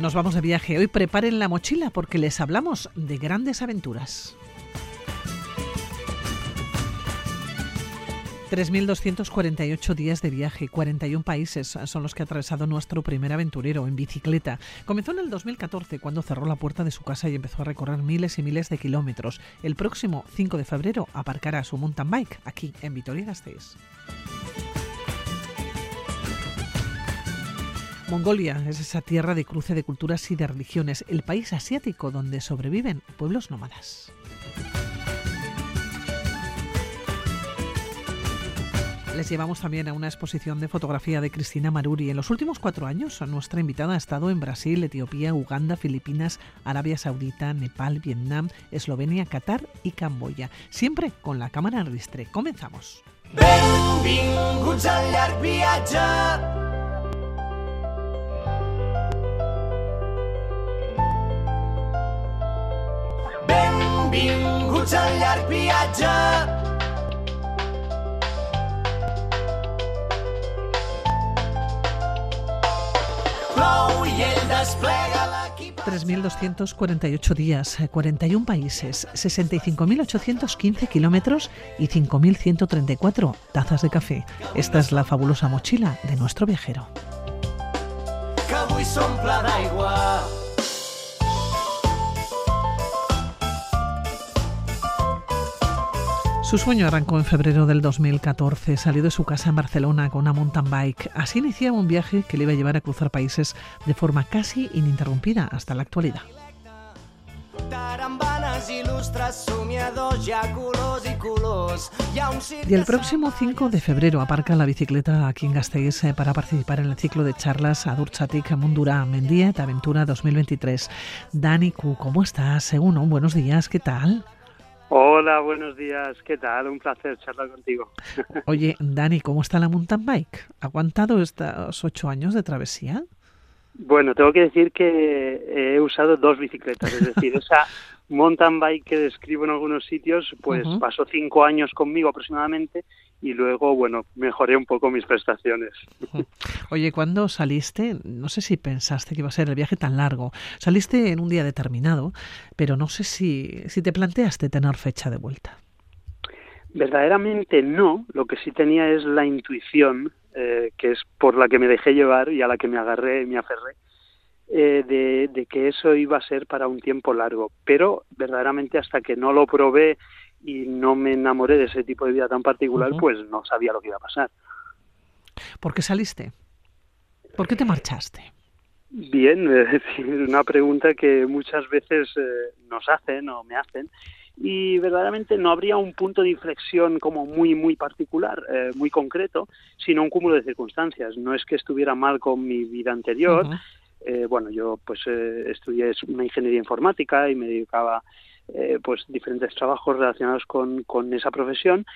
Nos vamos de viaje. Hoy preparen la mochila porque les hablamos de grandes aventuras. 3.248 días de viaje, 41 países son los que ha atravesado nuestro primer aventurero en bicicleta. Comenzó en el 2014 cuando cerró la puerta de su casa y empezó a recorrer miles y miles de kilómetros. El próximo 5 de febrero aparcará su mountain bike aquí en Vitoria-Gasteiz. Mongolia es esa tierra de cruce de culturas y de religiones, el país asiático donde sobreviven pueblos nómadas. Les llevamos también a una exposición de fotografía de Cristina Maruri. En los últimos cuatro años, nuestra invitada ha estado en Brasil, Etiopía, Uganda, Filipinas, Arabia Saudita, Nepal, Vietnam, Eslovenia, Qatar y Camboya. Siempre con la cámara en ristre. Comenzamos. Benvinguts al llarg viatge. Plou i ell desplega l'equip... 3.248 días, 41 países, 65.815 kilómetros y 5.134 tazas de café. Esta es la fabulosa mochila de nuestro viajero. Que avui Su sueño arrancó en febrero del 2014. Salió de su casa en Barcelona con una mountain bike. Así iniciaba un viaje que le iba a llevar a cruzar países de forma casi ininterrumpida hasta la actualidad. Y el próximo 5 de febrero aparca la bicicleta aquí en Gasteiz eh, para participar en el ciclo de charlas Adurchatic Mundura Mendiet Aventura 2023. Dani Q, ¿cómo estás? Según buenos días, ¿qué tal? Hola, buenos días. ¿Qué tal? Un placer charlar contigo. Oye, Dani, ¿cómo está la mountain bike? ¿Ha aguantado estos ocho años de travesía? Bueno, tengo que decir que he usado dos bicicletas, es decir, esa mountain bike que describo en algunos sitios, pues pasó cinco años conmigo aproximadamente y luego, bueno, mejoré un poco mis prestaciones. Oye, ¿cuándo saliste? No sé si pensaste que iba a ser el viaje tan largo. Saliste en un día determinado, pero no sé si, si te planteaste tener fecha de vuelta. Verdaderamente no, lo que sí tenía es la intuición, eh, que es por la que me dejé llevar y a la que me agarré, y me aferré, eh, de, de, que eso iba a ser para un tiempo largo. Pero verdaderamente hasta que no lo probé y no me enamoré de ese tipo de vida tan particular, pues no sabía lo que iba a pasar. ¿Por qué saliste? ¿Por qué te marchaste? Bien, es decir, una pregunta que muchas veces eh, nos hacen o me hacen y verdaderamente no habría un punto de inflexión como muy muy particular, eh, muy concreto, sino un cúmulo de circunstancias. No es que estuviera mal con mi vida anterior. eh, bueno, yo pues eh, estudié una ingeniería informática y me dedicaba eh, pues diferentes trabajos relacionados con, con esa profesión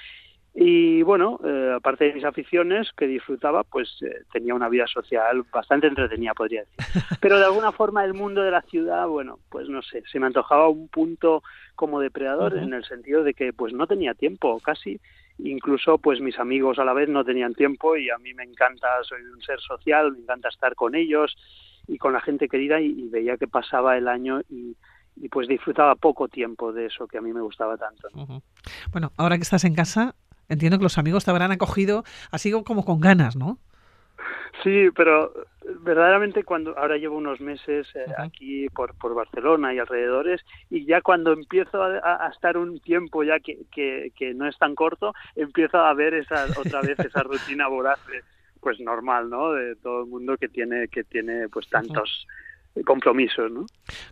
y bueno, eh, aparte de mis aficiones que disfrutaba, pues eh, tenía una vida social bastante entretenida, podría decir. Pero de alguna forma el mundo de la ciudad, bueno, pues no sé, se me antojaba un punto como depredador en el sentido de que pues no tenía tiempo casi. Incluso pues mis amigos a la vez no tenían tiempo y a mí me encanta, soy un ser social, me encanta estar con ellos y con la gente querida y, y veía que pasaba el año y y pues disfrutaba poco tiempo de eso que a mí me gustaba tanto. Bueno, ahora que estás en casa, entiendo que los amigos te habrán acogido así como con ganas, ¿no? Sí, pero verdaderamente cuando ahora llevo unos meses eh, aquí por, por Barcelona y alrededores y ya cuando empiezo a, a estar un tiempo ya que, que, que, no es tan corto, empiezo a ver esa otra vez esa rutina voraz pues normal, ¿no? De todo el mundo que tiene que tiene pues tantos compromisos. ¿no?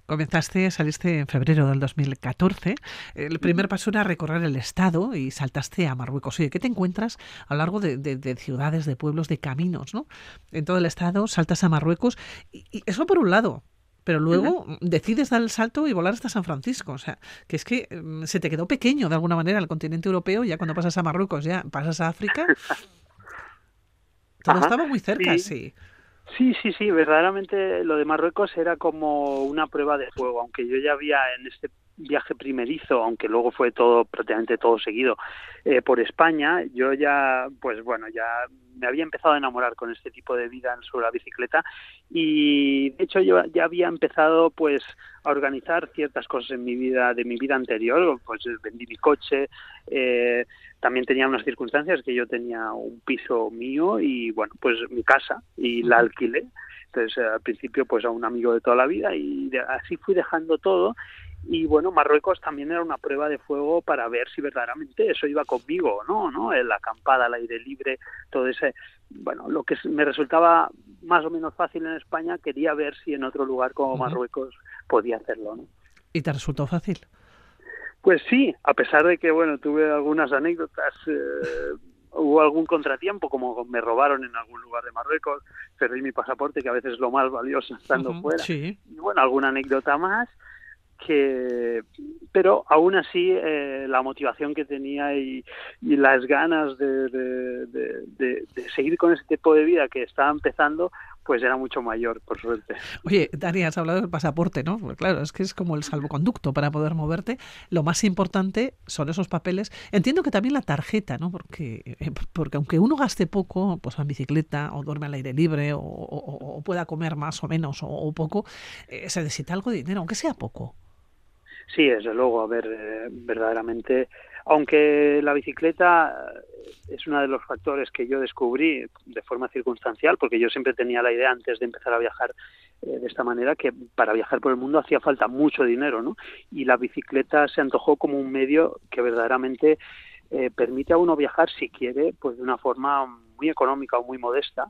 Comenzaste, saliste en febrero del 2014. El primer paso era recorrer el Estado y saltaste a Marruecos. Oye, ¿qué te encuentras a lo largo de, de, de ciudades, de pueblos, de caminos? ¿no? En todo el Estado saltas a Marruecos. Y, y eso por un lado. Pero luego decides dar el salto y volar hasta San Francisco. O sea, que es que um, se te quedó pequeño de alguna manera el continente europeo. Ya cuando pasas a Marruecos, ya pasas a África. Todo Ajá, estaba muy cerca, sí. sí. Sí, sí, sí, verdaderamente lo de Marruecos era como una prueba de fuego, aunque yo ya había en este viaje primerizo, aunque luego fue todo prácticamente todo seguido eh, por España, yo ya, pues bueno, ya me había empezado a enamorar con este tipo de vida sobre la bicicleta y de hecho yo ya había empezado pues a organizar ciertas cosas en mi vida de mi vida anterior pues vendí mi coche eh, también tenía unas circunstancias que yo tenía un piso mío y bueno pues mi casa y la alquilé. Entonces al principio pues a un amigo de toda la vida y así fui dejando todo y bueno, Marruecos también era una prueba de fuego para ver si verdaderamente eso iba conmigo o no, ¿no? La acampada, al aire libre, todo ese, bueno, lo que me resultaba más o menos fácil en España, quería ver si en otro lugar como Marruecos podía hacerlo, ¿no? ¿Y te resultó fácil? Pues sí, a pesar de que, bueno, tuve algunas anécdotas, eh, hubo algún contratiempo, como me robaron en algún lugar de Marruecos, perdí mi pasaporte, que a veces es lo más valioso estando fuera, y bueno, alguna anécdota más, que pero aún así eh, la motivación que tenía y, las ganas de, de, seguir con ese tipo de vida que estaba empezando pues era mucho mayor, por suerte. Oye, Dani, has hablado del pasaporte, ¿no? Pues claro, es que es como el salvoconducto para poder moverte. Lo más importante son esos papeles. Entiendo que también la tarjeta, ¿no? Porque, eh, porque aunque uno gaste poco, pues en bicicleta o duerme al aire libre o, pueda comer más o menos o, poco, eh, se necesita algo de dinero, aunque sea poco. Sí, desde luego, a ver, eh, verdaderamente, aunque la bicicleta es uno de los factores que yo descubrí de forma circunstancial, porque yo siempre tenía la idea antes de empezar a viajar eh, de esta manera que para viajar por el mundo hacía falta mucho dinero, ¿no? Y la bicicleta se antojó como un medio que verdaderamente eh, permite a uno viajar si quiere, pues de una forma muy económica o muy modesta,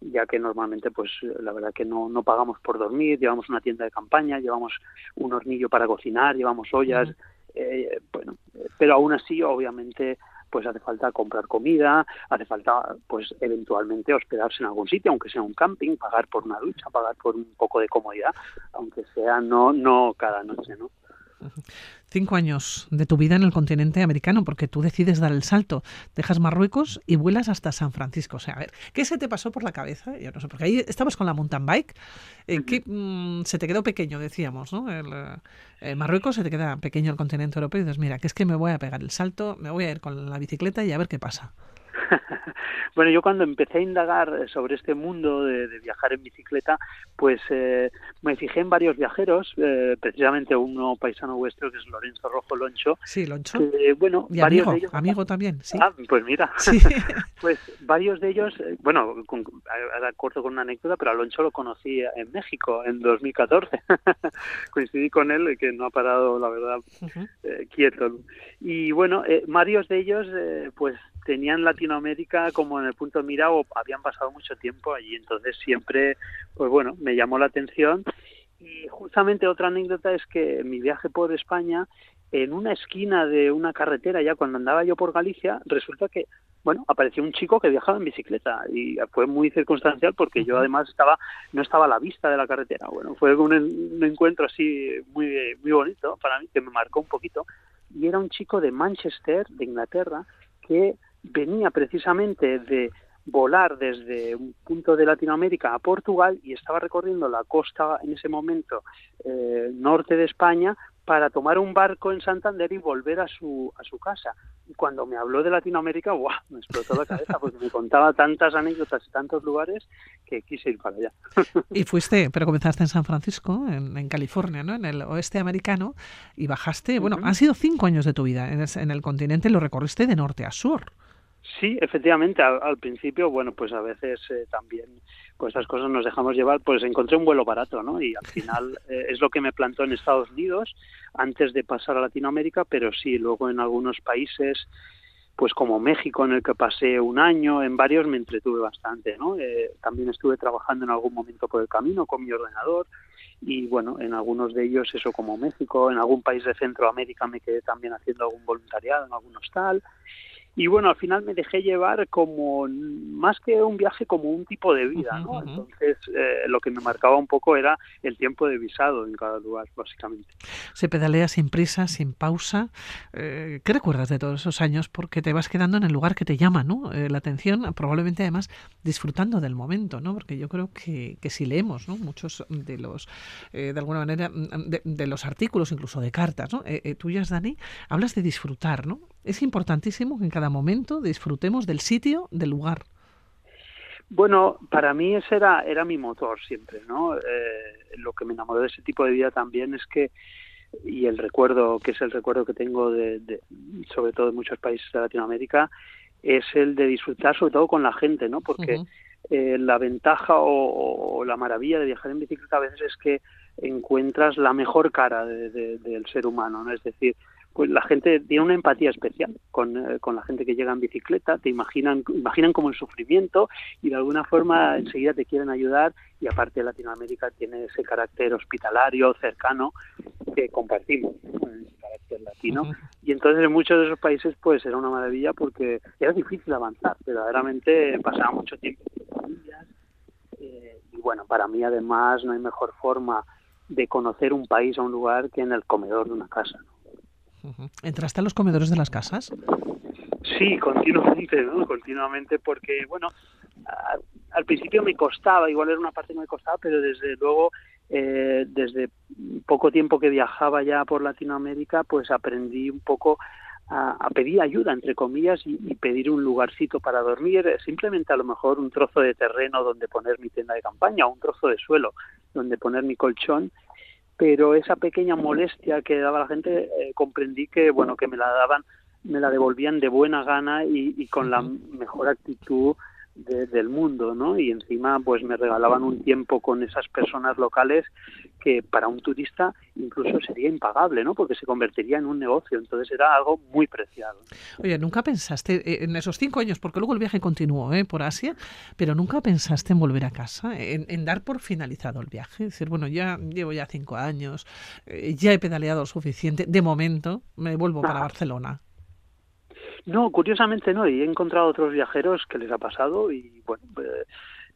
ya que normalmente pues la verdad que no, no pagamos por dormir, llevamos una tienda de campaña, llevamos un hornillo para cocinar, llevamos ollas, eh, bueno, pero aún así obviamente pues hace falta comprar comida, hace falta pues eventualmente hospedarse en algún sitio, aunque sea un camping, pagar por una ducha, pagar por un poco de comodidad, aunque sea no no cada noche, ¿no? Cinco años de tu vida en el continente americano, porque tú decides dar el salto, dejas Marruecos y vuelas hasta San Francisco. O sea, a ver, ¿qué se te pasó por la cabeza? Yo no sé, porque ahí estabas con la mountain bike, eh, que mm, se te quedó pequeño, decíamos, ¿no? El, eh, Marruecos se te queda pequeño el continente europeo y dices, mira, que es que me voy a pegar el salto, me voy a ir con la bicicleta y a ver qué pasa. bueno, yo cuando empecé a indagar sobre este mundo de, viajar en bicicleta, pues eh, me fijé en varios viajeros, eh, precisamente uno paisano vuestro que es Lorenzo Rojo Loncho. Sí, Loncho. bueno, y varios amigo, de ellos, amigo también, sí. Ah, pues mira, pues varios de ellos, eh, bueno, con, ahora corto con una anécdota, pero a Loncho lo conocí en México en 2014. Coincidí con él, que no ha parado, la verdad, quieto. Y bueno, varios de ellos, pues tenían Latinoamérica como en el punto de mira o habían pasado mucho tiempo allí. Entonces siempre, pues bueno, me llamó la atención. Y justamente otra anécdota es que mi viaje por España, en una esquina de una carretera, ya cuando andaba yo por Galicia, resulta que, bueno, apareció un chico que viajaba en bicicleta y fue muy circunstancial porque yo además estaba, no estaba a la vista de la carretera. Bueno, fue un, un encuentro así muy, muy bonito para mí, que me marcó un poquito. Y era un chico de Manchester, de Inglaterra, que venía precisamente de volar desde un punto de Latinoamérica a Portugal y estaba recorriendo la costa en ese momento eh, norte de España para tomar un barco en Santander y volver a su, a su casa. Y cuando me habló de Latinoamérica, ¡guau! me explotó la cabeza porque me contaba tantas anécdotas y tantos lugares que quise ir para allá. Y fuiste, pero comenzaste en San Francisco, en, California, ¿no? En el oeste americano, y bajaste, bueno, han sido cinco años de tu vida en el, en el continente, lo recorriste de norte a sur. Sí, efectivamente, al, principio, bueno, pues a veces eh, también pues estas cosas nos dejamos llevar, pues encontré un vuelo barato, ¿no? Y al final eh, es lo que me plantó en Estados Unidos antes de pasar a Latinoamérica, pero sí, luego en algunos países, pues como México, en el que pasé un año, en varios me entretuve bastante, ¿no? Eh, también estuve trabajando en algún momento por el camino con mi ordenador y bueno, en algunos de ellos, eso como México, en algún país de Centroamérica me quedé también haciendo algún voluntariado, en algún hostal y bueno, al final me dejé llevar como, más que un viaje, como un tipo de vida, ¿no? Entonces, eh, lo que me marcaba un poco era el tiempo de visado en cada lugar, básicamente. Se pedalea sin prisa, sin pausa. Eh, ¿Qué recuerdas de todos esos años? Porque te vas quedando en el lugar que te llama, ¿no? Eh, la atención, probablemente además disfrutando del momento, ¿no? Porque yo creo que, que si leemos, ¿no? Muchos de los, de alguna manera, de, de, los artículos, incluso de cartas, ¿no? tuyas, Dani, hablas de disfrutar, ¿no? Es importantísimo que en cada momento disfrutemos del sitio, del lugar. Bueno, para mí ese era, era mi motor siempre, ¿no? Eh, lo que me enamoró de ese tipo de vida también es que, y el recuerdo, que es el recuerdo que tengo de, sobre todo de muchos países de Latinoamérica, es el de disfrutar sobre todo con la gente, ¿no? Porque eh, la ventaja o, la maravilla de viajar en bicicleta a veces es que encuentras la mejor cara del ser humano, ¿no? Es decir, pues la gente tiene una empatía especial con, eh, con, la gente que llega en bicicleta, te imaginan, imaginan como el sufrimiento y de alguna forma enseguida te quieren ayudar y aparte Latinoamérica tiene ese carácter hospitalario, cercano, que compartimos, ese carácter latino. Y entonces en muchos de esos países pues era una maravilla porque era difícil avanzar, verdaderamente pasaba mucho tiempo eh, y bueno, para mí además no hay mejor forma de conocer un país o un lugar que en el comedor de una casa. ¿Entraste a los comedores de las casas? Sí, continuamente, ¿no? Continuamente, porque, bueno, al principio me costaba, igual era una parte que me costaba, pero desde luego, eh, desde poco tiempo que viajaba ya por Latinoamérica, pues aprendí un poco a, pedir ayuda, entre comillas, y, y, pedir un lugarcito para dormir, simplemente a lo mejor un trozo de terreno donde poner mi tienda de campaña o un trozo de suelo donde poner mi colchón pero esa pequeña molestia que daba la gente eh, comprendí que bueno que me la daban me la devolvían de buena gana y con la mejor actitud del mundo, ¿no? Y encima, pues me regalaban un tiempo con esas personas locales que para un turista incluso sería impagable, ¿no? Porque se convertiría en un negocio. Entonces era algo muy preciado. Oye, ¿nunca pensaste eh, en esos cinco años, porque luego el viaje continuó ¿eh? por Asia, pero nunca pensaste en volver a casa, en, dar por finalizado el viaje? Es decir, bueno, ya llevo ya cinco años, eh, ya he pedaleado lo suficiente, de momento me vuelvo para Barcelona. No, curiosamente no, y he encontrado otros viajeros que les ha pasado y bueno, eh,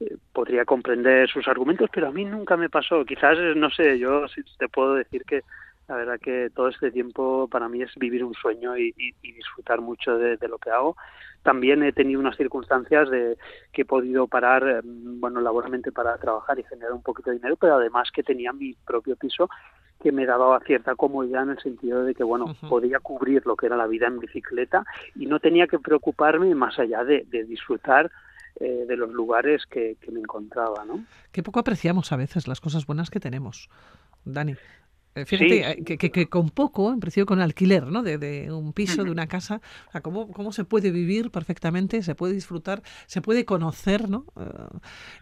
eh, podría comprender sus argumentos, pero a mí nunca me pasó. Quizás, no sé, yo te puedo decir que la verdad que todo este tiempo para mí es vivir un sueño y, disfrutar mucho de, lo que hago. También he tenido unas circunstancias de que he podido parar, mm, bueno, laboralmente para trabajar y generar un poquito de dinero, pero además que tenía mi propio piso que me daba cierta comodidad en el sentido de que, bueno, podía cubrir lo que era la vida en bicicleta y no tenía que preocuparme más allá de, disfrutar eh, de los lugares que, me encontraba, ¿no? Qué poco apreciamos a veces las cosas buenas que tenemos, Dani. Eh, fíjate eh, que, que, con poco, en principio con alquiler, ¿no? De, un piso, de una casa, o sea, cómo, cómo se puede vivir perfectamente, se puede disfrutar, se puede conocer, ¿no?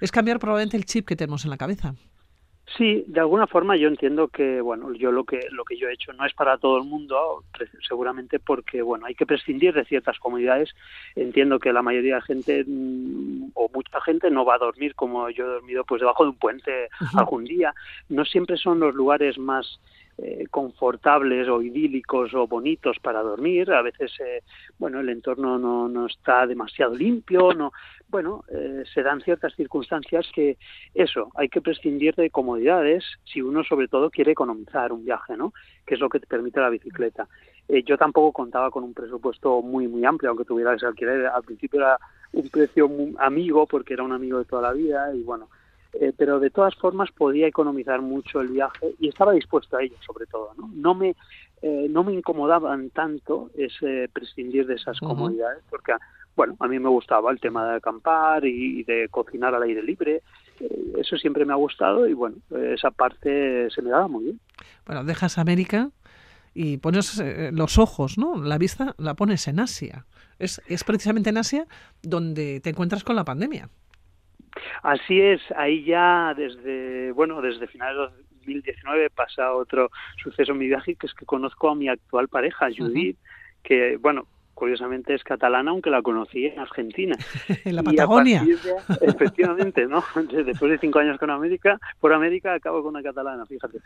es cambiar probablemente el chip que tenemos en la cabeza. Sí, de alguna forma yo entiendo que, bueno, yo lo que lo que yo he hecho no es para todo el mundo, seguramente porque, bueno, hay que prescindir de ciertas comodidades. Entiendo que la mayoría de gente mm, o mucha gente no va a dormir como yo he dormido, pues debajo de un puente algún día. No siempre son los lugares más eh, confortables o idílicos o bonitos para dormir. A veces, eh, bueno, el entorno no, no está demasiado limpio, no, bueno, eh, se dan ciertas circunstancias que eso, hay que prescindir de comodidades si uno sobre todo quiere economizar un viaje, ¿no? Que es lo que te permite la bicicleta. yo tampoco contaba con un presupuesto muy, muy amplio, aunque tuviera ese alquiler. Al principio era un precio amigo porque era un amigo de toda la vida y bueno, eh, pero de todas formas podía economizar mucho el viaje y estaba dispuesto a ello sobre todo no no me eh, no me incomodaban tanto ese prescindir de esas comodidades porque bueno a mí me gustaba el tema de acampar y de cocinar al aire libre. Eh, eso siempre me ha gustado y bueno esa parte se me daba muy bien. Bueno dejas América y pones los ojos no la vista la pones en Asia. Es, es precisamente en Asia donde te encuentras con la pandemia Así es, ahí ya desde, bueno, desde finales de 2019 pasa otro suceso en mi viaje, que es que conozco a mi actual pareja, Judith, que, bueno, curiosamente es catalana, aunque la conocí en Argentina. en la Patagonia. efectivamente, ¿no? Después de cinco años con América, por América acabo con una catalana, fíjate.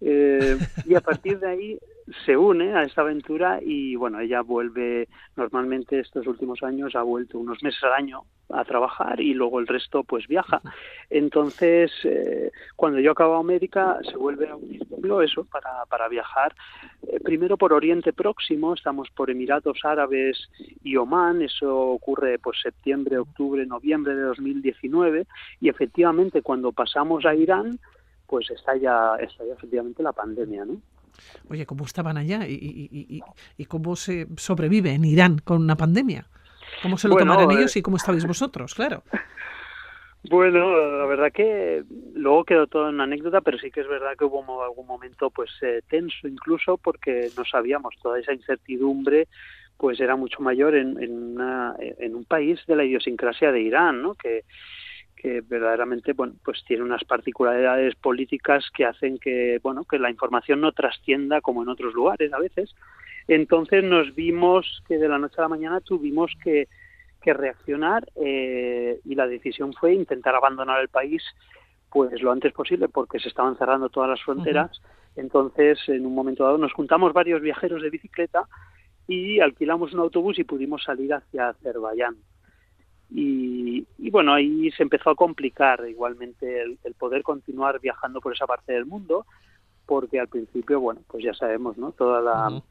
Eh, y a partir de ahí se une a esta aventura y bueno, ella vuelve normalmente estos últimos años ha vuelto unos meses al año a trabajar y luego el resto pues viaja. Entonces, eh, cuando yo acabo América, se vuelve a unir conmigo eso para, para viajar. Eh, primero por Oriente Próximo, estamos por Emiratos Árabes y Omán, eso ocurre pues septiembre, octubre, noviembre de 2019 y efectivamente cuando pasamos a Irán, pues está ya, está ya efectivamente la pandemia, ¿no? Oye, ¿cómo estaban allá y, y, y, cómo se sobrevive en Irán con una pandemia? ¿Cómo se lo tomarán eh, ellos y cómo estabais vosotros? Claro. Bueno, la verdad que luego quedó todo en anécdota, pero sí que es verdad que hubo algún momento pues eh, tenso incluso porque no sabíamos toda esa incertidumbre pues era mucho mayor en, en, en un país de la idiosincrasia de Irán, ¿no? Que, que verdaderamente bueno pues tiene unas particularidades políticas que hacen que bueno que la información no trascienda como en otros lugares a veces. Entonces nos vimos que de la noche a la mañana tuvimos que, que reaccionar eh, y la decisión fue intentar abandonar el país pues lo antes posible porque se estaban cerrando todas las fronteras. Entonces en un momento dado nos juntamos varios viajeros de bicicleta y alquilamos un autobús y pudimos salir hacia Azerbaiyán y, bueno, ahí se empezó a complicar igualmente el, poder continuar viajando por esa parte del mundo, porque al principio, bueno, pues ya sabemos, ¿no? Toda la,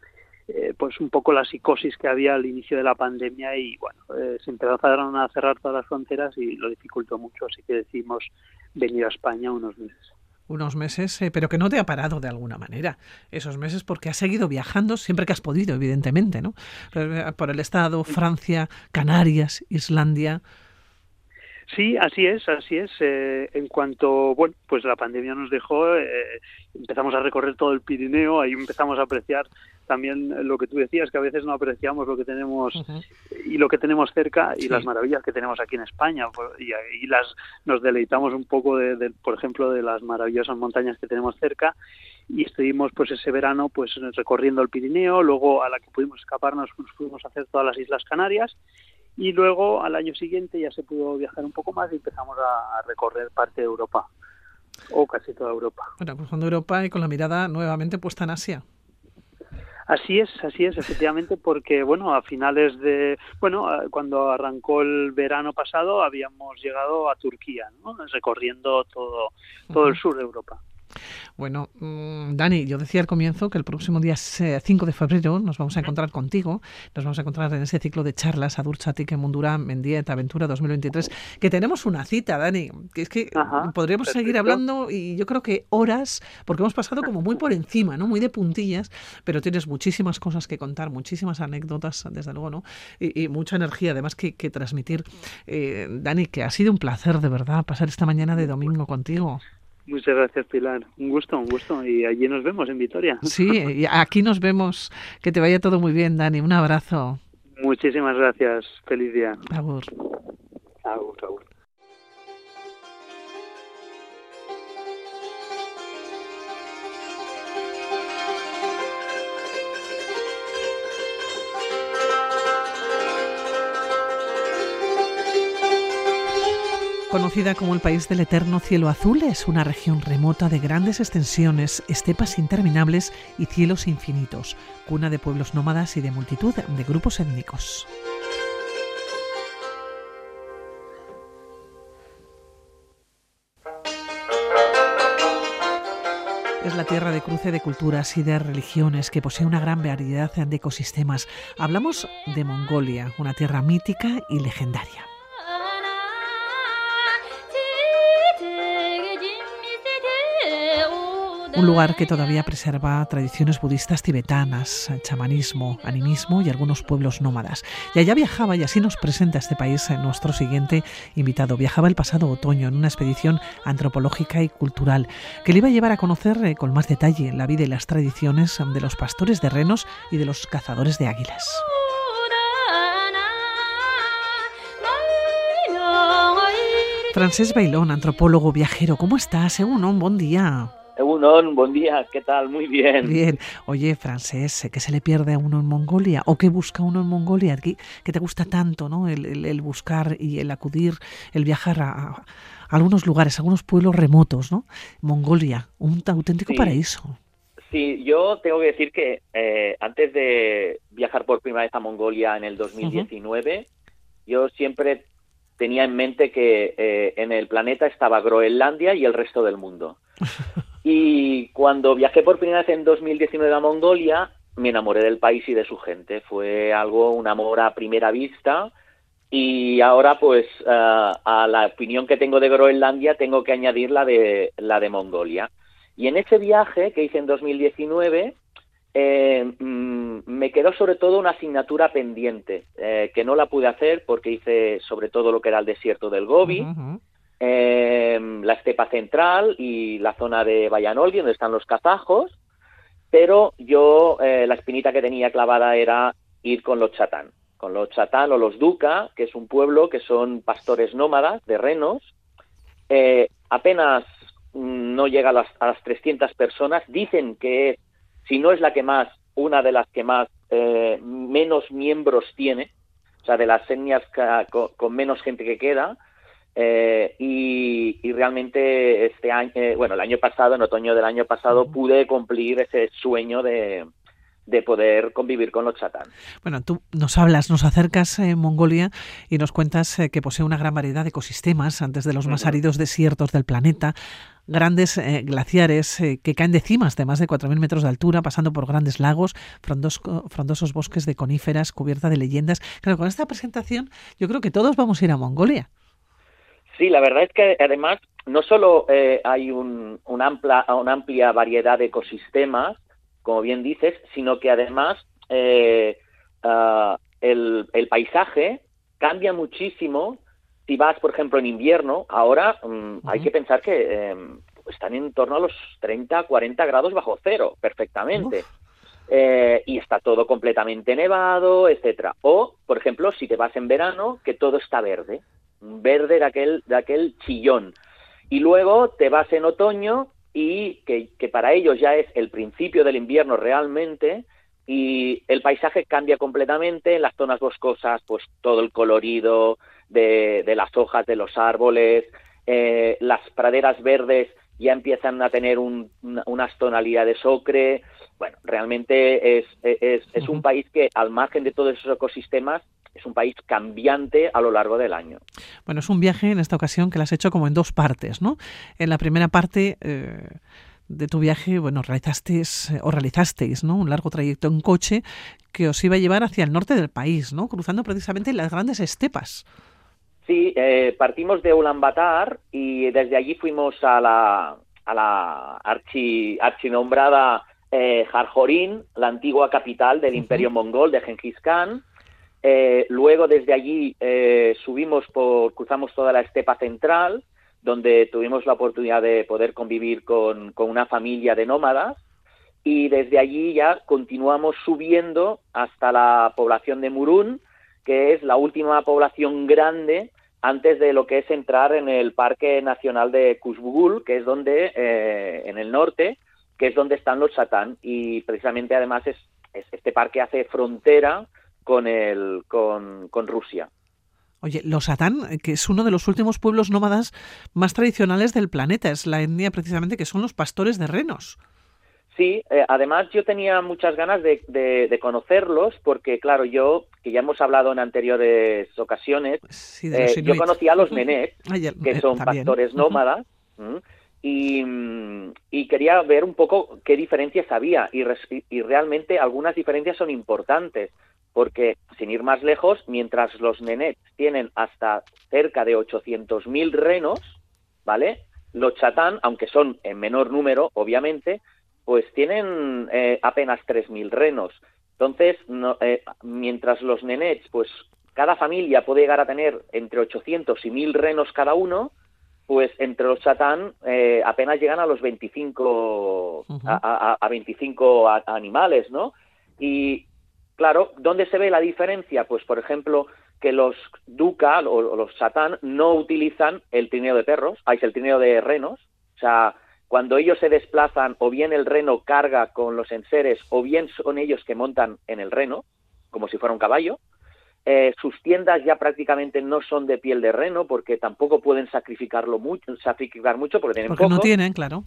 eh, pues un poco la psicosis que había al inicio de la pandemia y bueno, eh, se empezaron a cerrar todas las fronteras y lo dificultó mucho, así que decidimos venir a España unos meses unos meses, eh, pero que no te ha parado de alguna manera esos meses porque has seguido viajando siempre que has podido, evidentemente, ¿no? Eh, por el Estado, Francia, Canarias, Islandia. Sí, así es, así es. Eh, en cuanto, bueno, pues la pandemia nos dejó, empezamos a recorrer todo el Pirineo, ahí empezamos a apreciar también lo que tú decías, que a veces no apreciamos lo que tenemos y lo que tenemos cerca y las maravillas que tenemos aquí en España. Y, ahí las nos deleitamos un poco, de, por ejemplo, de las maravillosas montañas que tenemos cerca y estuvimos pues ese verano pues recorriendo el Pirineo, luego a la que pudimos escaparnos nos fuimos a hacer todas las Islas Canarias y luego al año siguiente ya se pudo viajar un poco más y empezamos a, recorrer parte de Europa o casi toda Europa. Bueno, cruzando Europa y con la mirada nuevamente puesta en Asia. Así es, así es, efectivamente, porque bueno, a finales de, bueno, cuando arrancó el verano pasado habíamos llegado a Turquía, ¿no? recorriendo todo, todo el sur de Europa. Bueno, mm, Dani, yo decía al comienzo que el próximo día 5 de febrero nos vamos a encontrar contigo, nos vamos a encontrar en ese ciclo de charlas Adurchatik en Mundura, Mendieta, Aventura 2023, que tenemos una cita, Dani, que es que podríamos seguir hablando y yo creo que horas, porque hemos pasado como muy por encima, ¿no? Muy de puntillas, pero tienes muchísimas cosas que contar, muchísimas anécdotas, desde luego, ¿no? Y, mucha energía además que, transmitir. Eh, Dani, que ha sido un placer de verdad pasar esta mañana de domingo contigo. Muchas gracias, Pilar. Un gusto, un gusto. Y allí nos vemos en Vitoria. Sí, aquí nos vemos. Que te vaya todo muy bien, Dani. Un abrazo. Muchísimas gracias. Feliz día. Agur. Agur, agur. Conocida como el país del eterno cielo azul, es una región remota de grandes extensiones, estepas interminables y cielos infinitos, cuna de pueblos nómadas y de multitud de grupos étnicos. Es la tierra de cruce de culturas y de religiones que posee una gran variedad de ecosistemas. Hablamos de Mongolia, una tierra mítica y legendaria. Un lugar que todavía preserva tradiciones budistas tibetanas, chamanismo, animismo y algunos pueblos nómadas. Y allá viajaba, y así nos presenta este país nuestro siguiente invitado. Viajaba el pasado otoño en una expedición antropológica y cultural que le iba a llevar a conocer eh, con más detalle la vida y las tradiciones de los pastores de renos y de los cazadores de águilas. Francés Bailón, antropólogo viajero, ¿cómo estás? Según un buen día. Un buen día, ¿qué tal? Muy bien. Bien. Oye, francés, ¿qué se le pierde a uno en Mongolia? ¿O qué busca uno en Mongolia? ¿Qué, te gusta tanto, no? El, buscar y el acudir, el viajar a, algunos lugares, a algunos pueblos remotos, ¿no? Mongolia, un auténtico paraíso. Sí, yo tengo que decir que eh, antes de viajar por primera vez a Mongolia en el 2019, yo siempre tenía en mente que eh, en el planeta estaba Groenlandia y el resto del mundo. Y cuando viajé por primera vez en 2019 a Mongolia, me enamoré del país y de su gente. Fue algo, un amor a primera vista. Y ahora, pues, eh, a la opinión que tengo de Groenlandia, tengo que añadir la de, la de Mongolia. Y en ese viaje que hice en 2019, eh, mm, me quedó sobre todo una asignatura pendiente, eh, que no la pude hacer porque hice sobre todo lo que era el desierto del Gobi, eh, la estepa central y la zona de Vallanolgi, donde están los kazajos, pero yo la espinita que tenía clavada era ir con los chatán, con los chatán o los duca, que es un pueblo que son pastores nómadas de renos, apenas mm, no llega a las, a las 300 personas, dicen que es si no es la que más, una de las que más eh, menos miembros tiene, o sea, de las etnias con, menos gente que queda. Eh, y, realmente este año, eh, bueno, el año pasado, en otoño del año pasado, pude cumplir ese sueño de, de poder convivir con los chatán. Bueno, tú nos hablas, nos acercas en Mongolia y nos cuentas que posee una gran variedad de ecosistemas, antes de los más áridos desiertos del planeta, grandes eh, glaciares eh, que caen de cimas de más de 4.000 metros de altura, pasando por grandes lagos, frondosos bosques de coníferas, cubierta de leyendas. Claro, con esta presentación yo creo que todos vamos a ir a Mongolia. Sí, la verdad es que además no solo eh, hay un, amplia, una amplia variedad de ecosistemas, como bien dices, sino que además ah, el, el paisaje cambia muchísimo si vas, por ejemplo, en invierno, ahora mm, hay que pensar que em, están en torno a los 30, 40 grados bajo cero, perfectamente. Eh, y está todo completamente nevado, etcétera. O, por ejemplo, si te vas en verano, que todo está verde, verde de aquel, de aquel chillón. Y luego te vas en otoño y que, que para ellos ya es el principio del invierno realmente, y el paisaje cambia completamente, en las zonas boscosas, pues todo el colorido, de, las hojas de los árboles, eh, las praderas verdes ya empiezan a tener unas tonalidades ocre. Bueno, realmente es, es, un país que, al margen de todos esos ecosistemas, es un país cambiante a lo largo del año. Bueno, es un viaje en esta ocasión que lo has hecho como en dos partes, ¿no? En la primera parte eh, de tu viaje, bueno, realizaste o realizasteis, ¿no? Un largo trayecto en coche que os iba a llevar hacia el norte del país, ¿no? Cruzando precisamente las grandes estepas. Sí, eh, partimos de Ulaanbaatar y desde allí fuimos a la, a la archi, archinombrada eh, Jarjorín, la antigua capital del Imperio Mongol de Genghis Khan. Eh, luego desde allí eh, subimos por, cruzamos toda la estepa central, donde tuvimos la oportunidad de poder convivir con, una familia de nómadas y desde allí ya continuamos subiendo hasta la población de Murún, que es la última población grande antes de lo que es entrar en el Parque Nacional de Kuzbugul, que es donde, eh, en el norte, que es donde están los satán. Y precisamente además es, este parque hace frontera con, el, con, con Rusia. Oye, los Satán, que es uno de los últimos pueblos nómadas más tradicionales del planeta, es la etnia precisamente que son los pastores de renos. Sí, eh, además yo tenía muchas ganas de, conocerlos porque, claro, yo, que ya hemos hablado en anteriores ocasiones, eh, yo conocí a los Nenet, que son pastores nómadas, y, y, quería ver un poco qué diferencias había y, y realmente algunas diferencias son importantes porque, sin ir más lejos, mientras los Nenet tienen hasta cerca de 800.000 renos, ¿vale? Los Chatán, aunque son en menor número, obviamente, pues tienen eh, apenas 3.000 renos. Entonces, eh, mientras los nenets, pues cada familia puede llegar a tener entre 800 y 1.000 renos cada uno, pues entre los chatán eh, apenas llegan a los 25, a, 25 animales, ¿no? Y claro, ¿dónde se ve la diferencia? Pues, por ejemplo, que los duca o, los chatán no utilizan el trineo de perros, hay el trineo de renos, o sea, cuando ellos se desplazan, o bien el reno carga con los enseres, o bien son ellos que montan en el reno, como si fuera un caballo. eh, sus tiendas ya prácticamente no son de piel de reno porque tampoco pueden sacrificarlo mucho, sacrificar mucho porque tienen porque poco. no tienen, claro.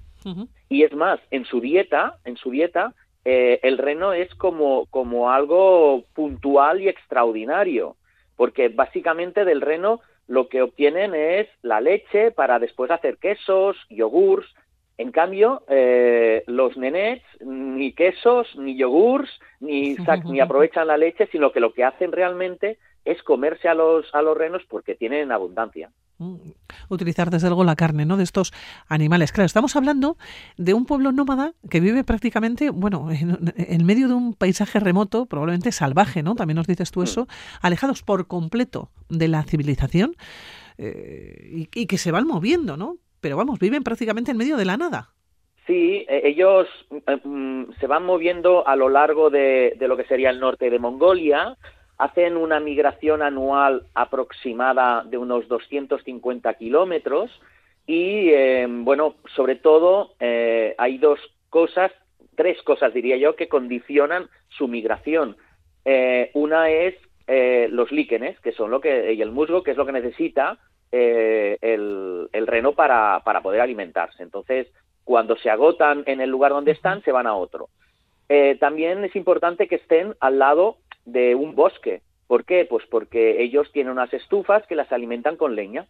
Y es más, en su dieta, en su dieta, eh, el reno es como, como algo puntual y extraordinario, porque básicamente del reno lo que obtienen es la leche para después hacer quesos, yogurts. En cambio, eh, los nenets ni quesos, ni yogurts, ni, ni aprovechan la leche, sino que lo que hacen realmente es comerse a los, a los renos porque tienen abundancia. Mm, utilizar desde luego la carne ¿no? de estos animales. Claro, estamos hablando de un pueblo nómada que vive prácticamente, bueno, en, medio de un paisaje remoto, probablemente salvaje, ¿no? También nos dices tú mm. eso, alejados por completo de la civilización eh, y, que se van moviendo, ¿no? Pero vamos, viven prácticamente en medio de la nada. Sí, e, ellos eh, mm, se van moviendo a lo largo de, de, lo que sería el norte de Mongolia, hacen una migración anual aproximada de unos 250 kilómetros y, eh, bueno, sobre todo eh, hay dos cosas, tres cosas diría yo, que condicionan su migración. Eh, una es los líquenes, que son lo que, y el musgo, que es lo que necesita el, el, reno para, para poder alimentarse. Entonces, cuando se agotan en el lugar donde están, se van a otro. también es importante que estén al lado de un bosque. ¿Por qué? Pues porque ellos tienen unas estufas que las alimentan con leña.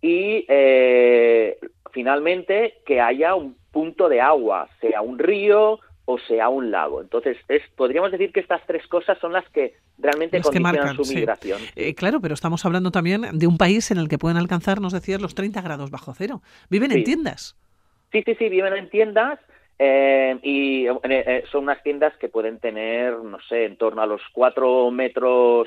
Y eh, finalmente que haya un punto de agua, sea un río o sea un lago. Entonces, es, podríamos decir que estas tres cosas son las que realmente condicionan su migración. Eh, claro, pero estamos hablando también de un país en el que pueden alcanzar, nos decías, los 30 grados bajo cero. Viven en tiendas. Sí, sí, sí, viven en tiendas eh, y eh, eh, son unas tiendas que pueden tener, no sé, en torno a los cuatro metros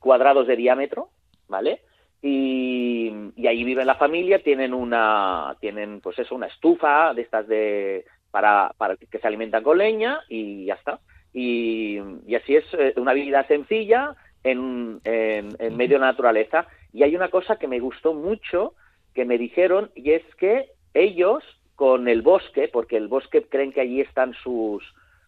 cuadrados de diámetro, ¿vale? Y, y, ahí vive la familia, tienen una, tienen pues eso, una estufa de estas de para, para que se alimentan con leña y ya está. Y, y así es una vida sencilla en, en, en medio de la naturaleza. Y hay una cosa que me gustó mucho que me dijeron y es que ellos con el bosque, porque el bosque creen que allí están sus,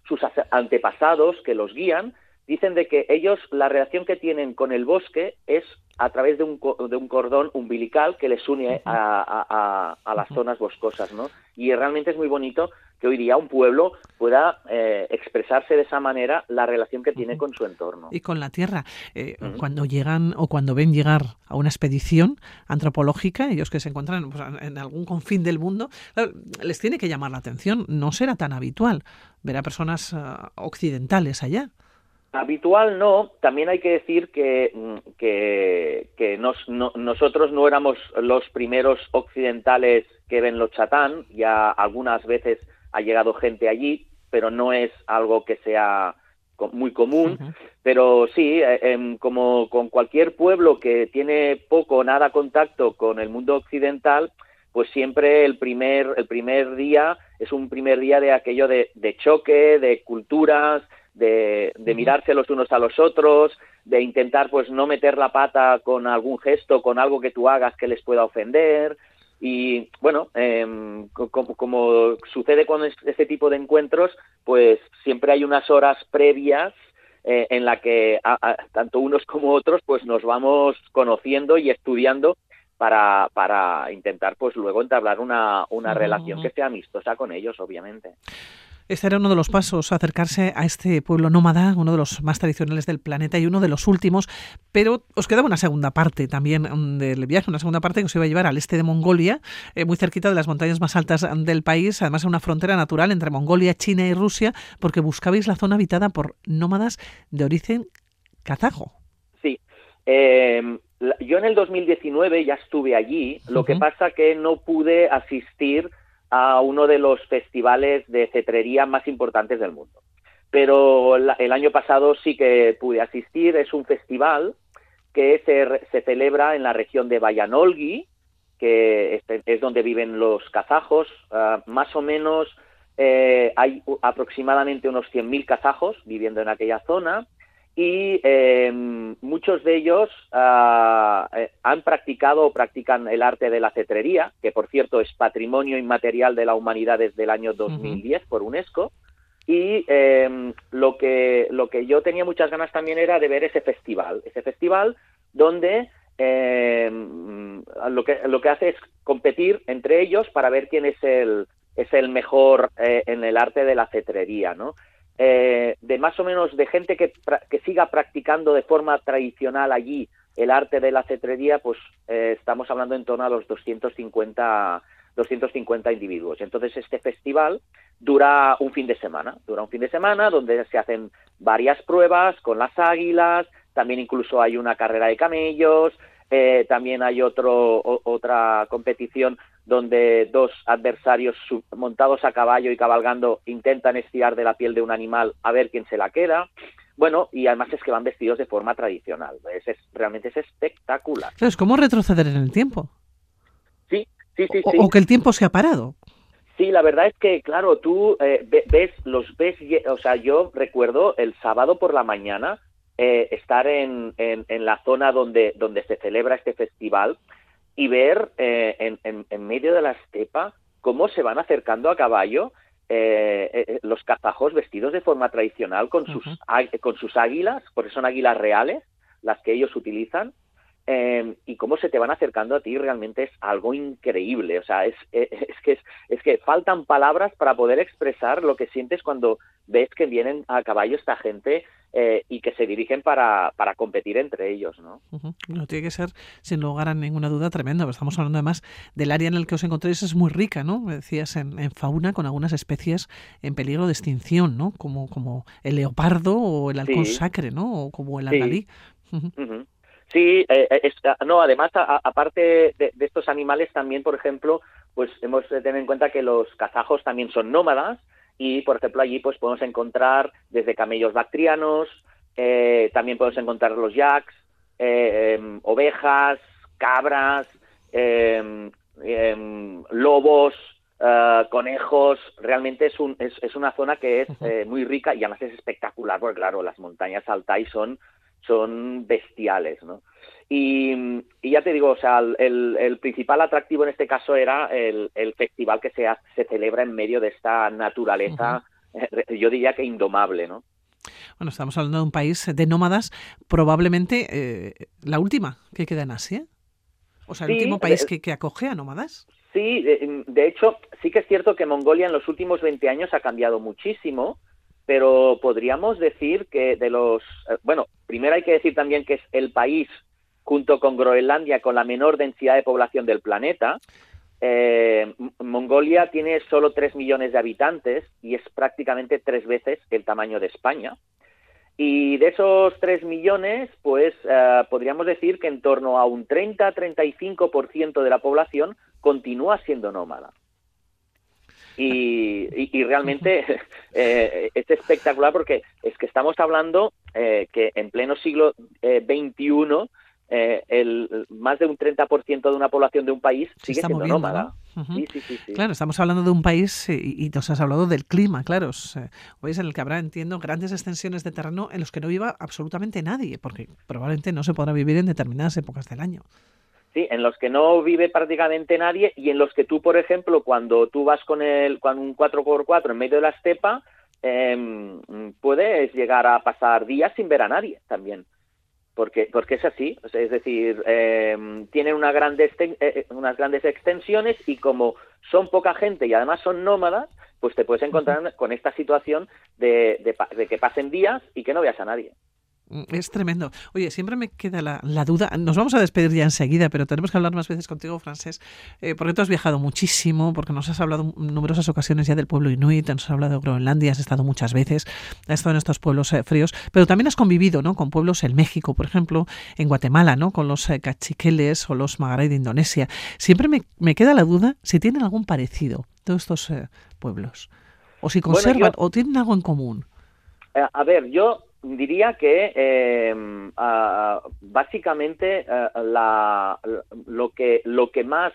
sus antepasados que los guían, dicen de que ellos la relación que tienen con el bosque es a través de un, de un cordón umbilical que les une a, a, las zonas boscosas, ¿no? Y realmente es muy bonito que hoy día un pueblo pueda eh, expresarse de esa manera la relación que tiene con su entorno. Y con la tierra. Eh, cuando llegan o cuando ven llegar a una expedición antropológica, ellos que se encuentran pues, en algún confín del mundo, les tiene que llamar la atención. No será tan habitual ver a personas ah, occidentales allá. Habitual no, también hay que decir que, mm, que, nosotros no éramos los primeros occidentales que ven los chatán, ya algunas veces ha llegado gente allí, pero no es algo que sea muy común, pero sí, eh, em, como con cualquier pueblo que tiene poco o nada contacto con el mundo occidental, pues siempre el primer, el primer día es un primer día de aquello de, de choque, de culturas, de, de, mirarse los unos a los otros, de intentar pues no meter la pata con algún gesto, con algo que tú hagas que les pueda ofender, y bueno, eh, como, sucede con este tipo de encuentros, pues siempre hay unas horas previas eh, en la que tanto unos como otros pues nos vamos conociendo y estudiando para, para intentar pues luego entablar una, una relación que sea amistosa con ellos, obviamente. Este era uno de los pasos, acercarse a este pueblo nómada, uno de los más tradicionales del planeta y uno de los últimos, pero os quedaba una segunda parte también mm, del viaje, una segunda parte que os iba a llevar al este de Mongolia, eh, muy cerquita de las montañas más altas del país, además en una frontera natural entre Mongolia, China y Rusia, porque buscabais la zona habitada por nómadas de origen kazajo. Sí. Em, yo en el 2019 ya estuve allí, lo que pasa que no pude asistir a uno de los festivales de cetrería más importantes del mundo. Pero el año pasado sí que pude asistir, es un festival que se, celebra en la región de Bayanolgi, que es, donde viven los kazajos, ah, más o menos eh, hay aproximadamente unos 100.000 kazajos viviendo en aquella zona y em, muchos de ellos ah, eh, han practicado o practican el arte de la cetrería, que por cierto es patrimonio inmaterial de la humanidad desde el año 2010 por UNESCO, y em, lo, que, lo que yo tenía muchas ganas también era de ver ese festival, ese festival donde em, lo, que, lo que hace es competir entre ellos para ver quién es el, es el mejor eh, en el arte de la cetrería, ¿no? Eh, de más o menos de gente que, que, siga practicando de forma tradicional allí el arte de la cetrería, pues eh, estamos hablando en torno a los 250, 250 individuos. Entonces este festival dura un fin de semana, dura un fin de semana donde se hacen varias pruebas con las águilas, también incluso hay una carrera de camellos, eh, también hay otro, otra competición donde dos adversarios montados a caballo y cabalgando intentan estirar de la piel de un animal a ver quién se la queda. Bueno, y además es que van vestidos de forma tradicional. Es, realmente es espectacular. Es como retroceder en el tiempo. Sí, sí, sí. O, que el tiempo se ha parado. Sí, la verdad es que, claro, tú eh, ves, los ves, o sea, yo recuerdo el sábado por la mañana eh, estar en, en, la zona donde, donde se celebra este festival y ver eh, en, en, medio de la estepa cómo se van acercando a caballo eh, los cazajos vestidos de forma tradicional con sus, con sus águilas, porque son águilas reales las que ellos utilizan, Em, y cómo se te van acercando a ti realmente es algo increíble. O sea, es, es, que, es, que faltan palabras para poder expresar lo que sientes cuando ves que vienen a caballo esta gente eh, y que se dirigen para, para competir entre ellos, ¿no? No tiene que ser, sin lugar a ninguna duda, tremendo. Estamos hablando además del área en el que os encontráis, es muy rica, ¿no? Me decías en, fauna, con algunas especies en peligro de extinción, ¿no? Como, como el leopardo o el halcón sacre, ¿no? O como el andalí. Sí, eh, eh ah, no, además, aparte de, estos animales, también, por ejemplo, pues hemos de tener en cuenta que los kazajos también son nómadas y, por ejemplo, allí pues podemos encontrar desde camellos bactrianos, eh, también podemos encontrar los yaks, eh, em, ovejas, cabras, em, em, lobos, conejos, realmente es, un, es, es, una zona que es muy rica y además es espectacular, porque claro, las montañas Altai son son bestiales, ¿no? Y, ya te digo, o sea, el, principal atractivo en este caso era el, festival que se, se celebra en medio de esta naturaleza, yo diría que indomable, ¿no? Bueno, estamos hablando de un país de nómadas, probablemente eh, la última que queda en Asia. O sea, el último país que, que, acoge a nómadas. Sí, de, de, hecho, sí que es cierto que Mongolia en los últimos 20 años ha cambiado muchísimo pero podríamos decir que de los, eh, bueno, primero hay que decir también que es el país junto con Groenlandia con la menor densidad de población del planeta. Eh, Mongolia tiene solo 3 millones de habitantes y es prácticamente tres veces el tamaño de España. Y de esos 3 millones, pues eh, podríamos decir que en torno a un 30-35% de la población continúa siendo nómada y, realmente eh, es espectacular porque es que estamos hablando eh, que en pleno siglo XXI eh, el, más de un 30% de una población de un país sigue siendo nómada. sí, sí, sí, claro, estamos hablando de un país y, nos has hablado del clima, claro. Es país en el que habrá, entiendo, grandes extensiones de terreno en los que no viva absolutamente nadie, porque probablemente no se podrá vivir en determinadas épocas del año. ¿sí? en los que no vive prácticamente nadie y en los que tú, por ejemplo, cuando tú vas con, el, con un 4x4 en medio de la estepa, em, puedes llegar a pasar días sin ver a nadie también. Porque, porque es así, es decir, eh, tienen una grande eh, eh, unas grandes extensiones y como son poca gente y además son nómadas, pues te puedes encontrar con esta situación de, de que pasen días y que no veas a nadie. Mm, es tremendo. Oye, siempre me queda la, duda. Nos vamos a despedir ya enseguida, pero tenemos que hablar más veces contigo, Francés, eh, porque tú has viajado muchísimo, porque nos has hablado en numerosas ocasiones ya del pueblo inuit, nos has hablado de Groenlandia, has estado muchas veces, has estado en estos pueblos eh, fríos, pero también has convivido ¿no? con pueblos en México, por ejemplo, en Guatemala, ¿no? con los eh, cachiqueles o los magaray de Indonesia. Siempre me, me, queda la duda si tienen algún parecido todos estos pueblos, o si conservan, o tienen algo en común. A ver, yo diría que eh, básicamente eh, la, lo, que, lo que más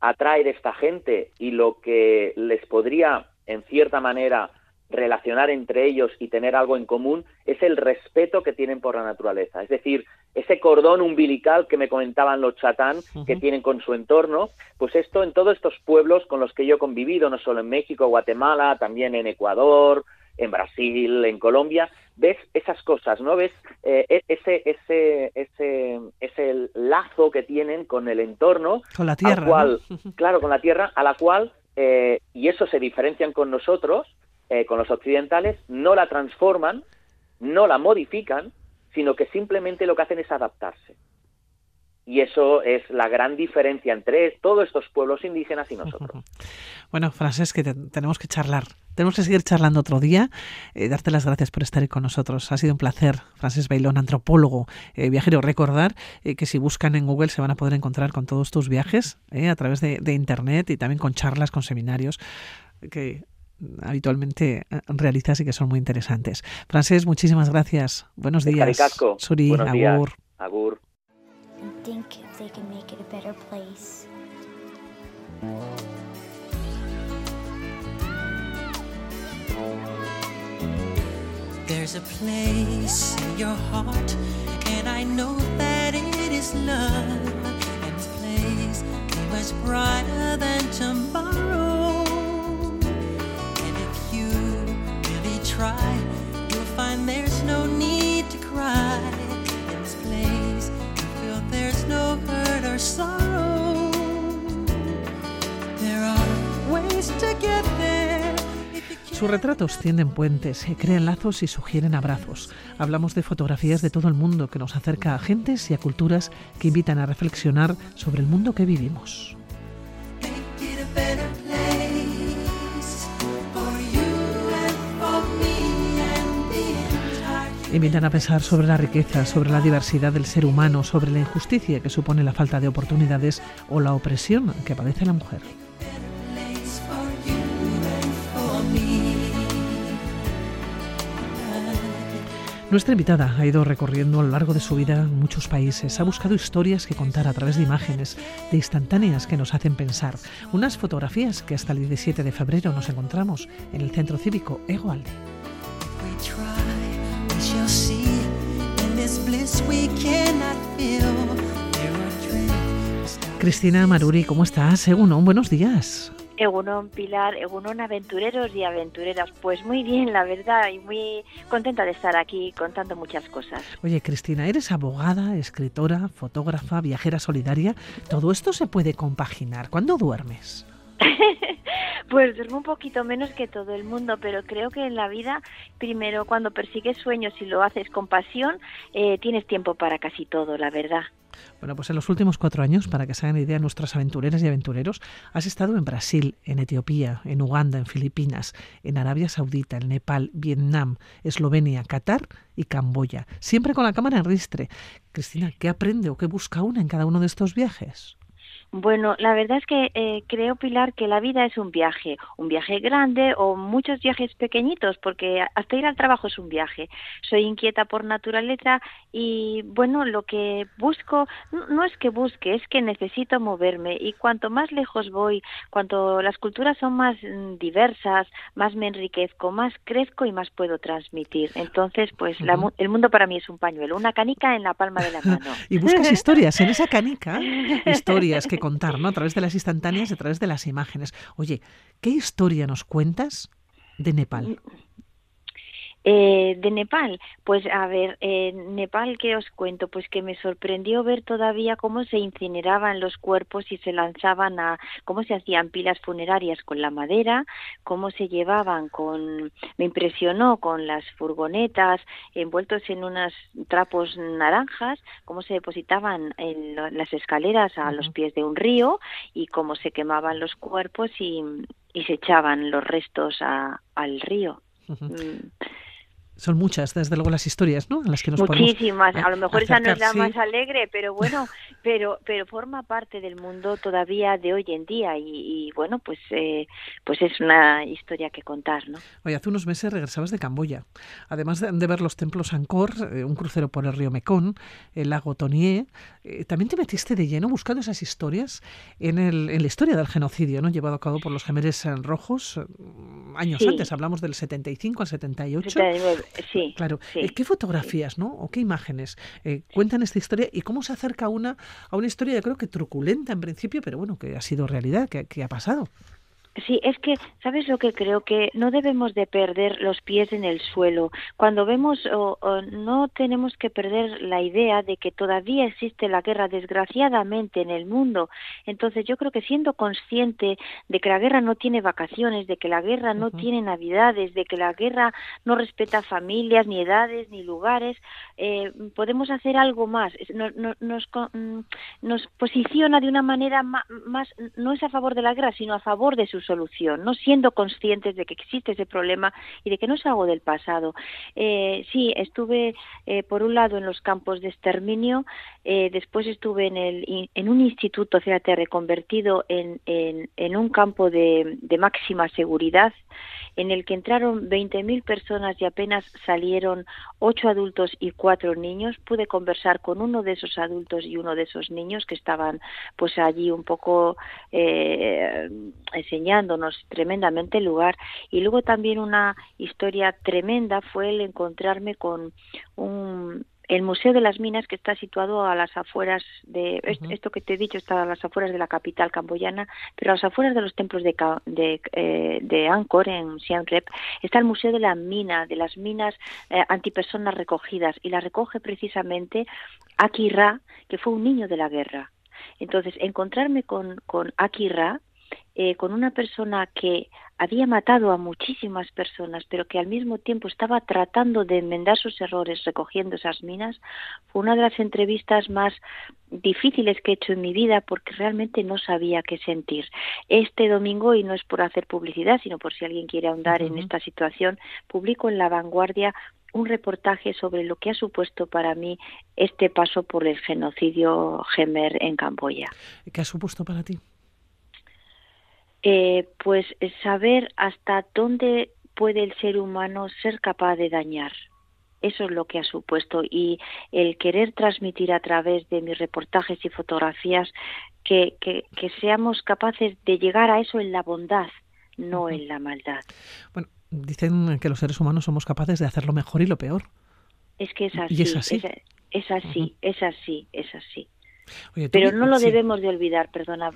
atrae de esta gente y lo que les podría, en cierta manera, relacionar entre ellos y tener algo en común es el respeto que tienen por la naturaleza. Es decir, ese cordón umbilical que me comentaban los chatán que tienen con su entorno, pues esto en todos estos pueblos con los que yo he convivido, no solo en México, Guatemala, también en Ecuador, en Brasil, en Colombia, ves esas cosas, ¿no? Ves eh, e-, ese, ese, ese, ese lazo que tienen con el entorno. Con la tierra. Cual, Claro, con la tierra, a la cual, eh, y eso se diferencian con nosotros, eh, con los occidentales, no la transforman, no la modifican, sino que simplemente lo que hacen es adaptarse. Y eso es la gran diferencia entre todos estos pueblos indígenas y nosotros. Bueno, Francés, que tenemos que charlar. Tenemos que seguir charlando otro día. Eh, darte las gracias por estar con nosotros. Ha sido un placer. Francés Bailón, antropólogo, eh, viajero. Recordar eh, que si buscan en Google se van a poder encontrar con todos tus viajes a través de, de Internet y también con charlas, con seminarios que habitualmente realizas y que son muy interesantes. Francés, muchísimas gracias. Buenos días. Suri, Buenos agur. Agur. Think they can make it a better place. There's a place in your heart, and I know that it is love. And this place is much brighter Sus retratos tienden puentes, crean lazos y sugieren abrazos. Hablamos de fotografías de todo el mundo que nos acerca a gentes y a culturas que invitan a reflexionar sobre el mundo que vivimos. Invitan a pensar sobre la riqueza, sobre la diversidad del ser humano, sobre la injusticia que supone la falta de oportunidades o la opresión que padece la mujer. Nuestra invitada ha ido recorriendo a lo largo de su vida muchos países, ha buscado historias que contar a través de imágenes, de instantáneas que nos hacen pensar, unas fotografías que hasta el 17 de febrero nos encontramos en el Centro Cívico Egoalde. Cristina Maruri, ¿cómo estás? un buenos días. Egunon Pilar, Egunon aventureros y aventureras. Pues muy bien, la verdad, y muy contenta de estar aquí contando muchas cosas. Oye, Cristina, eres abogada, escritora, fotógrafa, viajera solidaria. Todo esto se puede compaginar. ¿Cuándo duermes? Pues duermo un poquito menos que todo el mundo, pero creo que en la vida, primero, cuando persigues sueños y lo haces con pasión, eh, tienes tiempo para casi todo, la verdad. Bueno, pues en los últimos cuatro años, para que se hagan idea nuestras aventureras y aventureros, has estado en Brasil, en Etiopía, en Uganda, en Filipinas, en Arabia Saudita, en Nepal, Vietnam, Eslovenia, Qatar y Camboya, siempre con la cámara en ristre. Cristina, ¿qué aprende o qué busca una en cada uno de estos viajes? Bueno, la verdad es que eh, creo, Pilar, que la vida es un viaje, un viaje grande o muchos viajes pequeñitos, porque hasta ir al trabajo es un viaje. Soy inquieta por naturaleza y, bueno, lo que busco, no es que busque, es que necesito moverme y cuanto más lejos voy, cuanto las culturas son más mm, diversas, más me enriquezco, más crezco y más puedo transmitir. Entonces, pues el mundo para mí es un pañuelo, una canica en la palma de la mano. y buscas historias en esa canica, historias que contar, ¿no? A través de las instantáneas a través de las imágenes. Oye, ¿qué historia nos cuentas de Nepal? Eh, de Nepal, pues a ver, en Nepal, ¿qué os cuento? Pues que me sorprendió ver todavía cómo se incineraban los cuerpos y se lanzaban a, cómo se hacían pilas funerarias con la madera, cómo se llevaban con, me impresionó con las furgonetas envueltos en unos trapos naranjas, cómo se depositaban en las escaleras a los pies de un río y cómo se quemaban los cuerpos y, y se echaban los restos a, al río. Son muchas, desde luego, las historias, ¿no? las que nos Muchísimas. a lo mejor esa no es la más alegre, pero bueno, pero pero forma parte del mundo todavía de hoy en día y, bueno, pues eh, pues es una historia que contar, ¿no? Oye, hace unos meses regresabas de Camboya. Además de, ver los templos Angkor, eh, un crucero por el río Mekong, el lago Tonié, eh, también te metiste de lleno buscando esas historias en, el, en la historia del genocidio, ¿no? Llevado a cabo por los Gemeres Rojos años antes, hablamos del 75 al 78. 79 sí. Claro. Eh, ¿Qué fotografías, no? O qué imágenes eh, cuentan esta historia y cómo se acerca una a una historia, yo creo que truculenta en principio, pero bueno, que ha sido realidad, que, ha pasado? Sí, es que, ¿sabes lo que creo? Que no debemos de perder los pies en el suelo. Cuando vemos, o, no tenemos que perder la idea de que todavía existe la guerra, desgraciadamente, en el mundo. Entonces, yo creo que siendo consciente de que la guerra no tiene vacaciones, de que la guerra no tiene navidades, de que la guerra no respeta familias, ni edades, ni lugares, eh, podemos hacer algo más. Nos, nos, mm, nos, posiciona de una manera más, más, no es a favor de la guerra, sino a favor de sus solución, no siendo conscientes de que existe ese problema y de que no es algo del pasado. Eh, sí, estuve eh, por un lado en los campos de exterminio, eh, después estuve en, el, en un instituto, fíjate, reconvertido en, en, un campo de máxima seguridad en el que entraron 20.000 personas y apenas salieron ocho adultos y cuatro niños. Pude conversar con uno de esos adultos y uno de esos niños que estaban pues allí un poco eh, enseñándonos tremendamente el lugar. Y luego también una historia tremenda fue el encontrarme con un el Museo de las Minas, que está situado a las afueras de, esto que te he dicho está a las afueras de la capital camboyana, pero a las afueras de los templos de, de, eh, de Angkor, en Siem Reap, está el Museo de la Mina, de las minas eh, antipersonas recogidas, y la recoge precisamente Aki Ra, que fue un niño de la guerra. Entonces, encontrarme con, con Aki Ra, eh, con una persona que había matado a muchísimas personas, pero que al mismo tiempo estaba tratando de enmendar sus errores recogiendo esas minas, fue una de las entrevistas más difíciles que he hecho en mi vida porque realmente no sabía qué sentir. Este domingo, y no es por hacer publicidad, sino por si alguien quiere ahondar en esta situación, publico en La Vanguardia un reportaje sobre lo que ha supuesto para mí este paso por el genocidio Gemer en Camboya. ¿Qué ha supuesto para ti? Eh, pues saber hasta dónde puede el ser humano ser capaz de dañar. Eso es lo que ha supuesto y el querer transmitir a través de mis reportajes y fotografías que, que, seamos capaces de llegar a eso en la bondad, no en la maldad. Bueno, dicen que los seres humanos somos capaces de hacer lo mejor y lo peor. Es que es así. Y es así. Es, así, es así, es así. Pero no lo debemos de olvidar, perdona.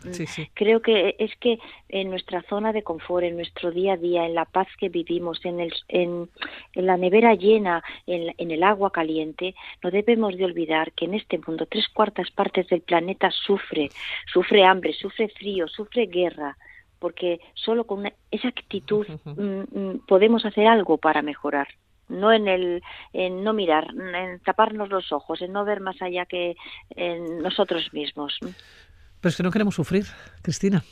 Creo que es que en nuestra zona de confort, en nuestro día a día, en la paz que vivimos, en, el, en, la nevera llena, en, en, el agua caliente, no debemos de olvidar que en este mundo tres cuartas partes del planeta sufre, sufre hambre, sufre frío, sufre guerra, porque solo con esa actitud mm, mm, podemos hacer algo para mejorar no en el en no mirar, en taparnos los ojos, en no ver más allá que en nosotros mismos. Pero es que no queremos sufrir, Cristina.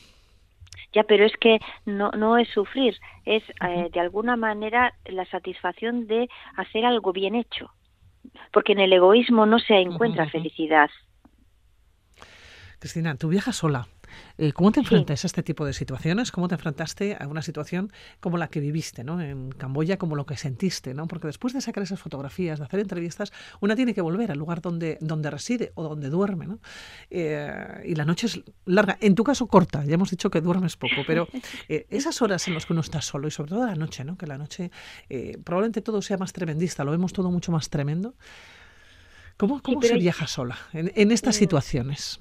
Ya, pero es que no, no es sufrir, es eh, de alguna manera la satisfacción de hacer algo bien hecho. Porque en el egoísmo no se encuentra felicidad. Cristina, tú viajas sola. Eh, ¿Cómo te enfrentas a este tipo de situaciones? ¿Cómo te enfrentaste a una situación como la que viviste ¿no? en Camboya, como lo que sentiste? ¿no? Porque después de sacar esas fotografías, de hacer entrevistas, una tiene que volver al lugar donde, donde reside o donde duerme. ¿no? Eh, y la noche es larga, en tu caso corta, ya hemos dicho que duermes poco, pero eh, esas horas en las que uno está solo y sobre todo la noche, ¿no? que la noche probablemente todo sea más tremendista, lo vemos todo mucho más tremendo. ¿Cómo, cómo se viaja sola en, en estas situaciones?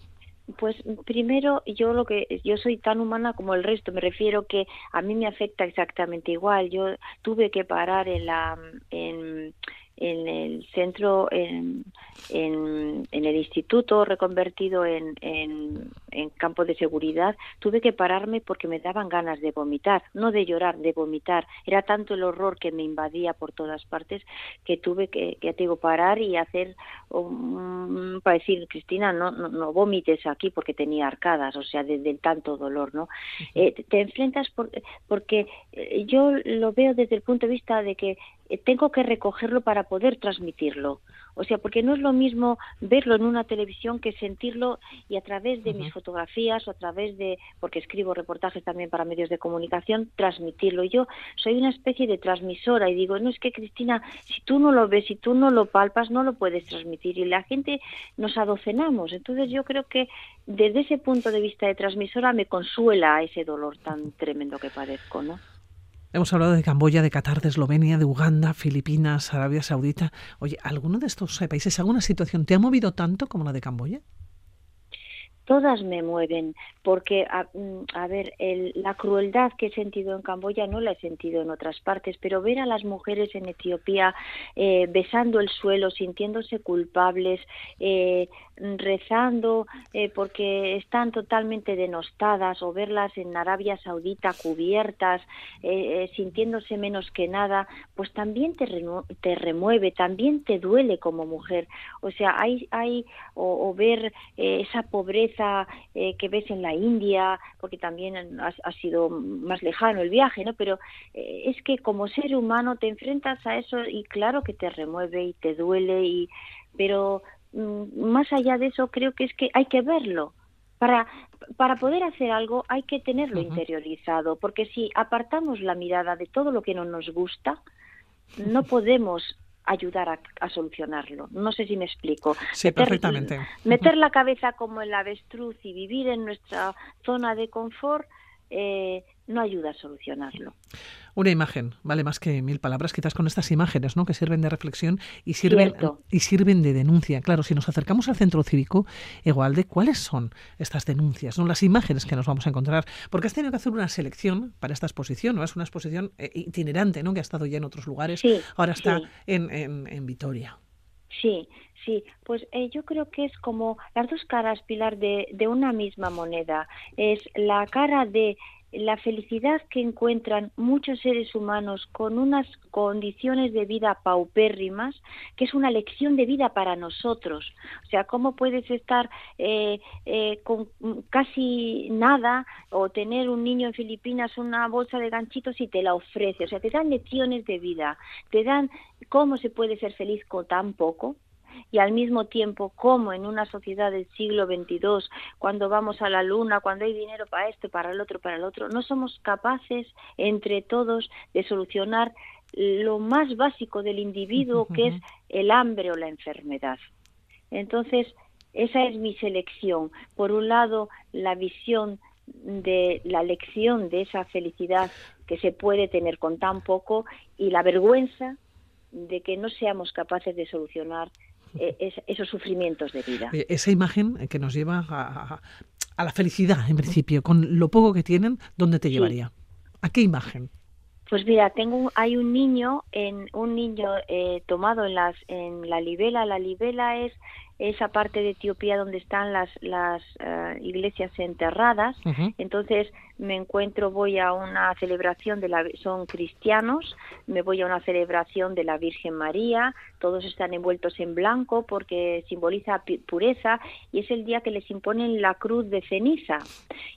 Pues primero yo lo que yo soy tan humana como el resto, me refiero que a mí me afecta exactamente igual. Yo tuve que parar en la en, en el centro, en, en, el instituto reconvertido en, en, campo de seguridad, tuve que pararme porque me daban ganas de vomitar, no de llorar, de vomitar. Era tanto el horror que me invadía por todas partes que tuve que, que digo, parar y hacer para decir, Cristina, no, no, no, vomites aquí porque tenía arcadas, o sea, desde el tanto dolor, ¿no? Eh, te enfrentas por, porque eh, yo lo veo desde el punto de vista de que tengo que recogerlo para poder transmitirlo. O sea, porque no es lo mismo verlo en una televisión que sentirlo y a través de mis fotografías o a través de, porque escribo reportajes también para medios de comunicación, transmitirlo. Yo soy una especie de transmisora y digo, no es que Cristina, si tú no lo ves, si tú no lo palpas, no lo puedes transmitir y la gente nos adocenamos. Entonces yo creo que desde ese punto de vista de transmisora me consuela ese dolor tan tremendo que padezco, ¿no? Hemos hablado de Camboya, de Qatar, de Eslovenia, de Uganda, Filipinas, Arabia Saudita. Oye, ¿alguno de estos países, alguna situación te ha movido tanto como la de Camboya? Todas me mueven, porque, a, mm, ver, la crueldad que he sentido en Camboya no la he sentido en otras partes, pero ver a las mujeres en Etiopía eh, besando el suelo, sintiéndose culpables, eh, rezando eh, porque están totalmente denostadas, o verlas en Arabia Saudita cubiertas, sintiéndose menos que nada, pues también te, te remueve, también te duele como mujer. O sea, hay, hay o ver esa pobreza, eh, que ves en la India, porque también ha, sido más lejano el viaje, ¿no? Pero eh, es que como ser humano te enfrentas a eso y claro que te remueve y te duele, y, pero mm, más allá de eso creo que es que hay que verlo. Para, para poder hacer algo hay que tenerlo interiorizado, porque si apartamos la mirada de todo lo que no nos gusta, no podemos ayudar a, solucionarlo. No sé si me explico. Sí, perfectamente. Meter la cabeza como el avestruz y vivir en nuestra zona de confort eh, no ayuda a solucionarlo. Una imagen vale más que mil palabras, quizás con estas imágenes, ¿no? Que sirven de reflexión y sirven y sirven de denuncia. Claro, si nos acercamos al centro cívico, igual de cuáles son estas denuncias, ¿no? Las imágenes que nos vamos a encontrar, porque has tenido que hacer una selección para esta exposición, ¿no? Es una exposición eh, itinerante, ¿no? Que ha estado ya en otros lugares, ahora está en, en, Vitoria. Sí, Sí, pues eh, yo creo que es como las dos caras, Pilar, de, de, una misma moneda. Es la cara de la felicidad que encuentran muchos seres humanos con unas condiciones de vida paupérrimas, que es una lección de vida para nosotros. O sea, ¿cómo puedes estar eh, eh, con casi nada o tener un niño en Filipinas una bolsa de ganchitos y te la ofrece? O sea, te dan lecciones de vida, te dan cómo se puede ser feliz con tan poco y al mismo tiempo como en una sociedad del siglo XXII, cuando vamos a la luna, cuando hay dinero para esto, para el otro, para el otro, no somos capaces entre todos de solucionar lo más básico del individuo, que es el hambre o la enfermedad. Entonces, esa es mi selección. Por un lado, la visión de la lección de esa felicidad que se puede tener con tan poco y la vergüenza de que no seamos capaces de solucionar eh, esos sufrimientos de vida. Eh, esa imagen que nos lleva a, la felicidad, en principio, con lo poco que tienen, ¿dónde te llevaría? ¿A qué imagen? Pues mira, tengo hay un niño en un niño eh, tomado en las en la libela. La libela es esa parte de Etiopía donde están las, las eh, iglesias enterradas. Entonces me encuentro, voy a una celebración de la, son cristianos, me voy a una celebración de la Virgen María, todos están envueltos en blanco porque simboliza pureza y es el día que les imponen la cruz de ceniza.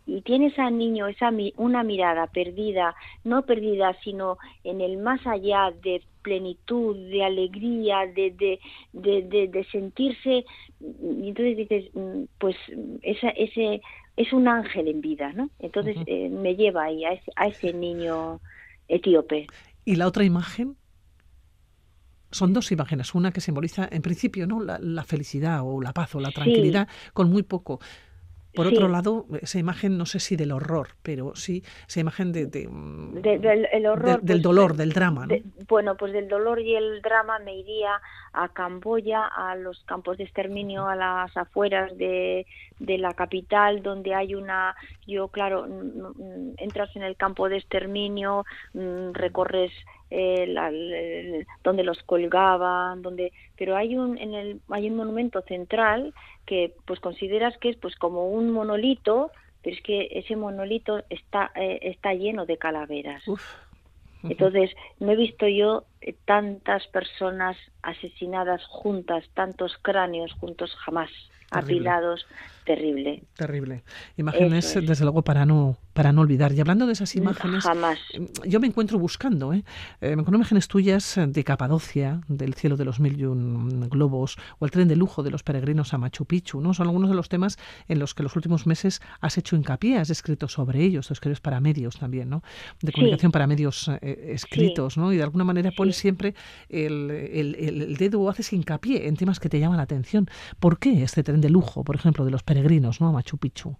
Y tienes al niño esa una mirada perdida, no perdida, sino en el más allá de plenitud, de alegría, de, de, de, de, sentirse, y entonces dices, mm, pues esa, ese es un ángel en vida, ¿no? Entonces eh, me lleva ahí a ese, a ese niño etíope. ¿Y la otra imagen? Son dos imágenes, una que simboliza en principio no la, la felicidad o la paz o la tranquilidad con muy poco, por otro lado, esa imagen, no sé si del horror, pero sí esa imagen de, mm, del, el horror, del pues, dolor, del drama. ¿no? bueno, pues del dolor y el drama me iría a Camboya, a los campos de exterminio, a las afueras de, de la capital, donde hay una, yo claro, entras en el campo de exterminio, mm, recorres eh, donde los colgaban, donde, pero hay un en el hay un monumento central que pues consideras que es pues como un monolito, pero es que ese monolito está eh, está lleno de calaveras. Entonces, no he visto yo eh, tantas personas asesinadas juntas, tantos cráneos juntos jamás, apilados terrible. Terrible. Imágenes, desde luego, para no, para no olvidar. Y hablando de esas imágenes, Jamás. yo me encuentro buscando, ¿eh? ¿eh? me encuentro imágenes tuyas de Capadocia, del cielo de los mil y un globos, o el tren de lujo de los peregrinos a Machu Picchu, ¿no? Son algunos de los temas en los que los últimos meses has hecho hincapié, has escrito sobre ellos, tú escribes para medios también, ¿no? De comunicación para medios eh, escritos, ¿no? Y de alguna manera pones siempre el, el, el, dedo o haces hincapié en temas que te llaman la atención. ¿Por qué este tren de lujo, por ejemplo, de los peregrinos, ¿no? A Machu Picchu.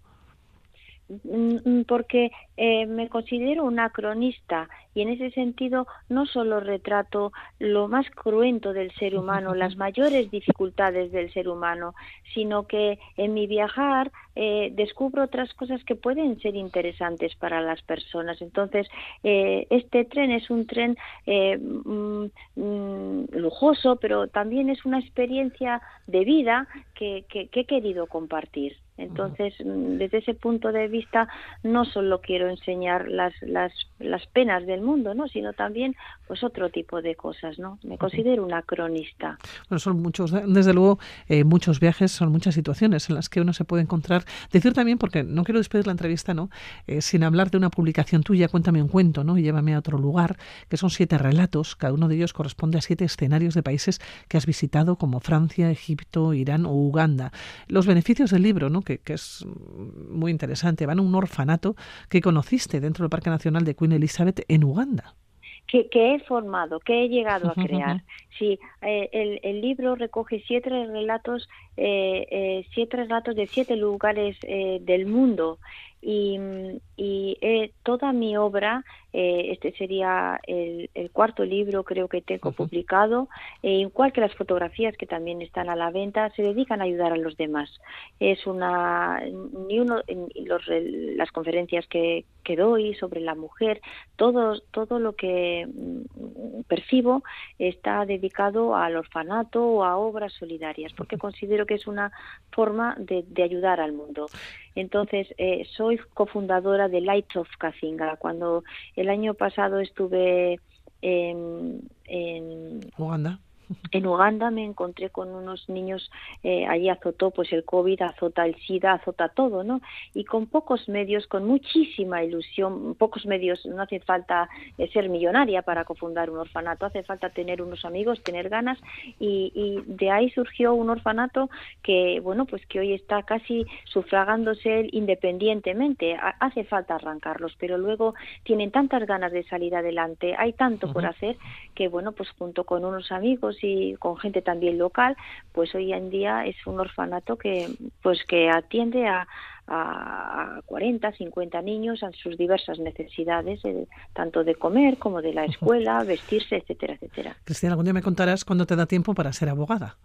Mm, mm, porque eh, me considero una cronista y en ese sentido no solo retrato lo más cruento del ser humano, las mayores dificultades del ser humano, sino que en mi viajar eh, descubro otras cosas que pueden ser interesantes para las personas. Entonces, eh, este tren es un tren eh, mm, mm, lujoso, pero también es una experiencia de vida que, que he querido compartir. Entonces, mm, desde ese punto de vista, no solo quiero enseñar las, las, las penas del mundo, ¿no? sino también pues otro tipo de cosas. ¿no? Me considero una cronista. Bueno, son muchos, desde luego, eh, muchos viajes, son muchas situaciones en las que uno se puede encontrar. Decir también, porque no quiero despedir la entrevista, ¿no? Eh, sin hablar de una publicación tuya, cuéntame un cuento, ¿no? Y llévame a otro lugar, que son siete relatos, cada uno de ellos corresponde a siete escenarios de países que has visitado, como Francia, Egipto, Irán o Uganda. Los beneficios del libro, ¿no? Que, es muy interesante. Van a un orfanato que conociste dentro del Parque Nacional de Queen Elizabeth en Uganda. Que, he formado, que he llegado a crear. Sí, eh, el, libro recoge siete relatos, eh, eh, siete relatos de siete lugares del mundo y, y toda mi obra eh, este sería el, cuarto libro creo que tengo publicado, eh, igual que las fotografías que también están a la venta, se dedican a ayudar a los demás. Es una, ni uno, los, las conferencias que, que doy sobre la mujer, todo, todo lo que mm, percibo está dedicado al orfanato o a obras solidarias, porque considero que es una forma de, de ayudar al mundo. Entonces, eh, soy cofundadora de Lights of Kazinga. Cuando el año pasado estuve en, en Uganda en Uganda me encontré con unos niños, eh, allí azotó pues el COVID, azota el SIDA, azota todo, ¿no? Y con pocos medios, con muchísima ilusión, pocos medios, no hace falta eh, ser millonaria para cofundar un orfanato, hace falta tener unos amigos, tener ganas y, y, de ahí surgió un orfanato que, bueno, pues que hoy está casi sufragándose independientemente, hace falta arrancarlos, pero luego tienen tantas ganas de salir adelante, hay tanto por hacer que, bueno, pues junto con unos amigos y con gente también local, pues hoy en día es un orfanato que pues que atiende a, a 40, 50 niños a sus diversas necesidades, eh, tanto de comer como de la escuela, vestirse, etcétera, etcétera. Cristina, algún día me contarás cuándo te da tiempo para ser abogada.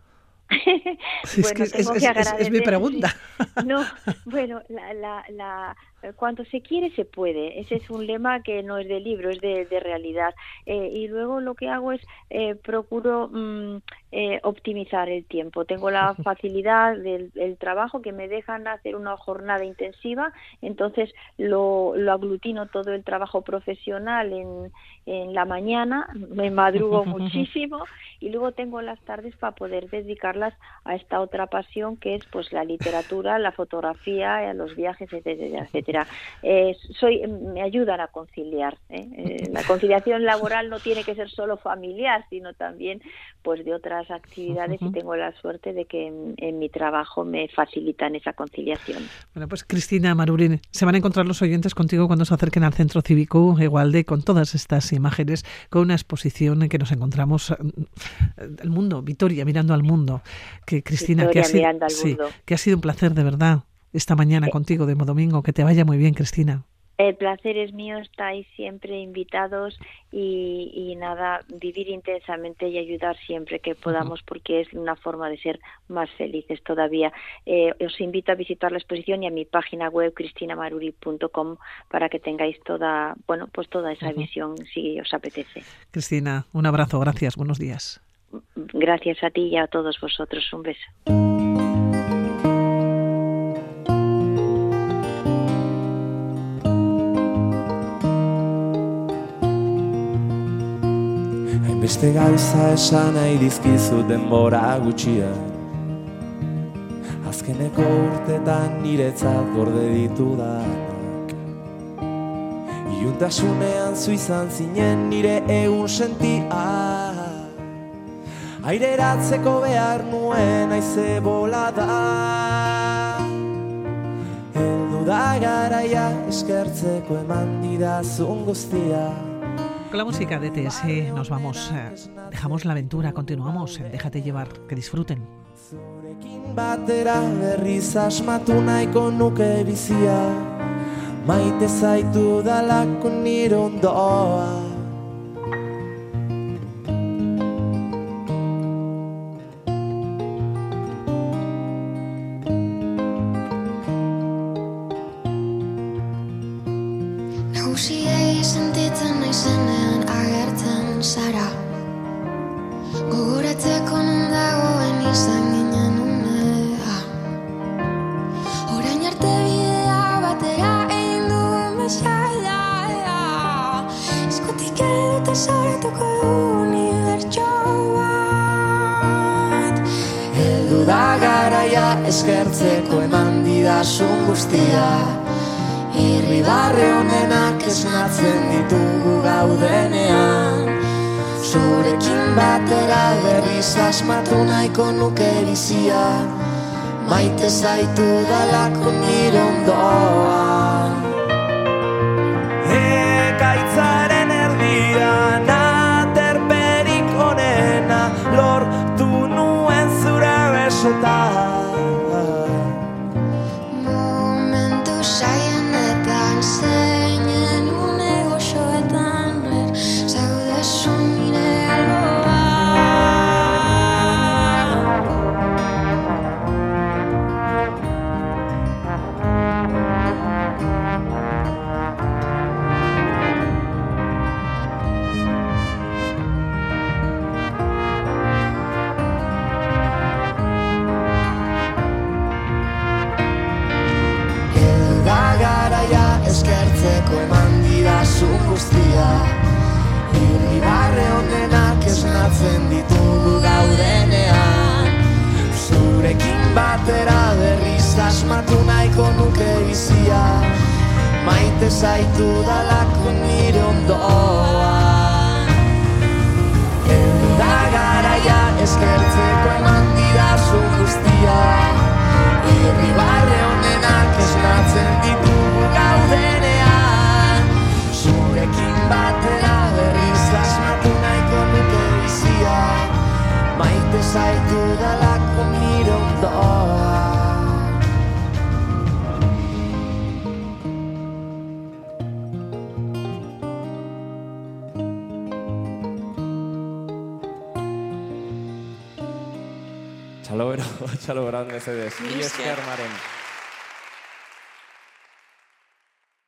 bueno, es, es, mi pregunta. No, bueno, la, la, la, cuando se quiere se puede. Ese es un lema que no es de libro, es de, de realidad. Eh, y luego lo que hago es eh, procuro mm, eh, optimizar el tiempo. Tengo la facilidad del, trabajo que me dejan hacer una jornada intensiva, entonces lo, lo aglutino todo el trabajo profesional en, en la mañana, me madrugo muchísimo y luego tengo las tardes para poder dedicarlas a esta otra pasión que es pues la literatura, la fotografía, los viajes, etcétera, etcétera. Eh, soy, me ayudan a conciliar. ¿eh? Eh, la conciliación laboral no tiene que ser solo familiar, sino también pues de otras actividades y tengo la suerte de que en, mi trabajo me facilitan esa conciliación. Bueno, pues Cristina Marurín, se van a encontrar los oyentes contigo cuando se acerquen al Centro Cívico Igualde con todas estas imágenes, con una exposición en que nos encontramos el mundo, Vitoria mirando al mundo. Que Cristina, que ha, sido, que ha sido un placer de verdad esta mañana contigo de Domingo. Que te vaya muy bien, Cristina. El placer es mío, estáis siempre invitados y, nada, vivir intensamente y ayudar siempre que podamos porque es una forma de ser más felices todavía. Eh, os invito a visitar la exposición y a mi página web cristinamaruri.com para que tengáis toda, bueno, pues toda esa visión si os apetece. Cristina, un abrazo, gracias, buenos días. Gracias a ti y a todos vosotros, un beso. Beste gauza esan nahi dizkizu denbora gutxia. Azkeneko urtetan niretzat gorde ditu danak. Iuntasunean zu izan zinen nire egun sentia. Aireratzeko behar nuen aize bola da Eldu da garaia eskertzeko eman didazun guztia con la música de TS nos vamos. Eh, dejamos la aventura, continuamos. Déjate llevar, que disfruten. nahiko nuke erizia Maite zaitu dalako nire ondoan Oradan mesedez. Mila esker, Maren.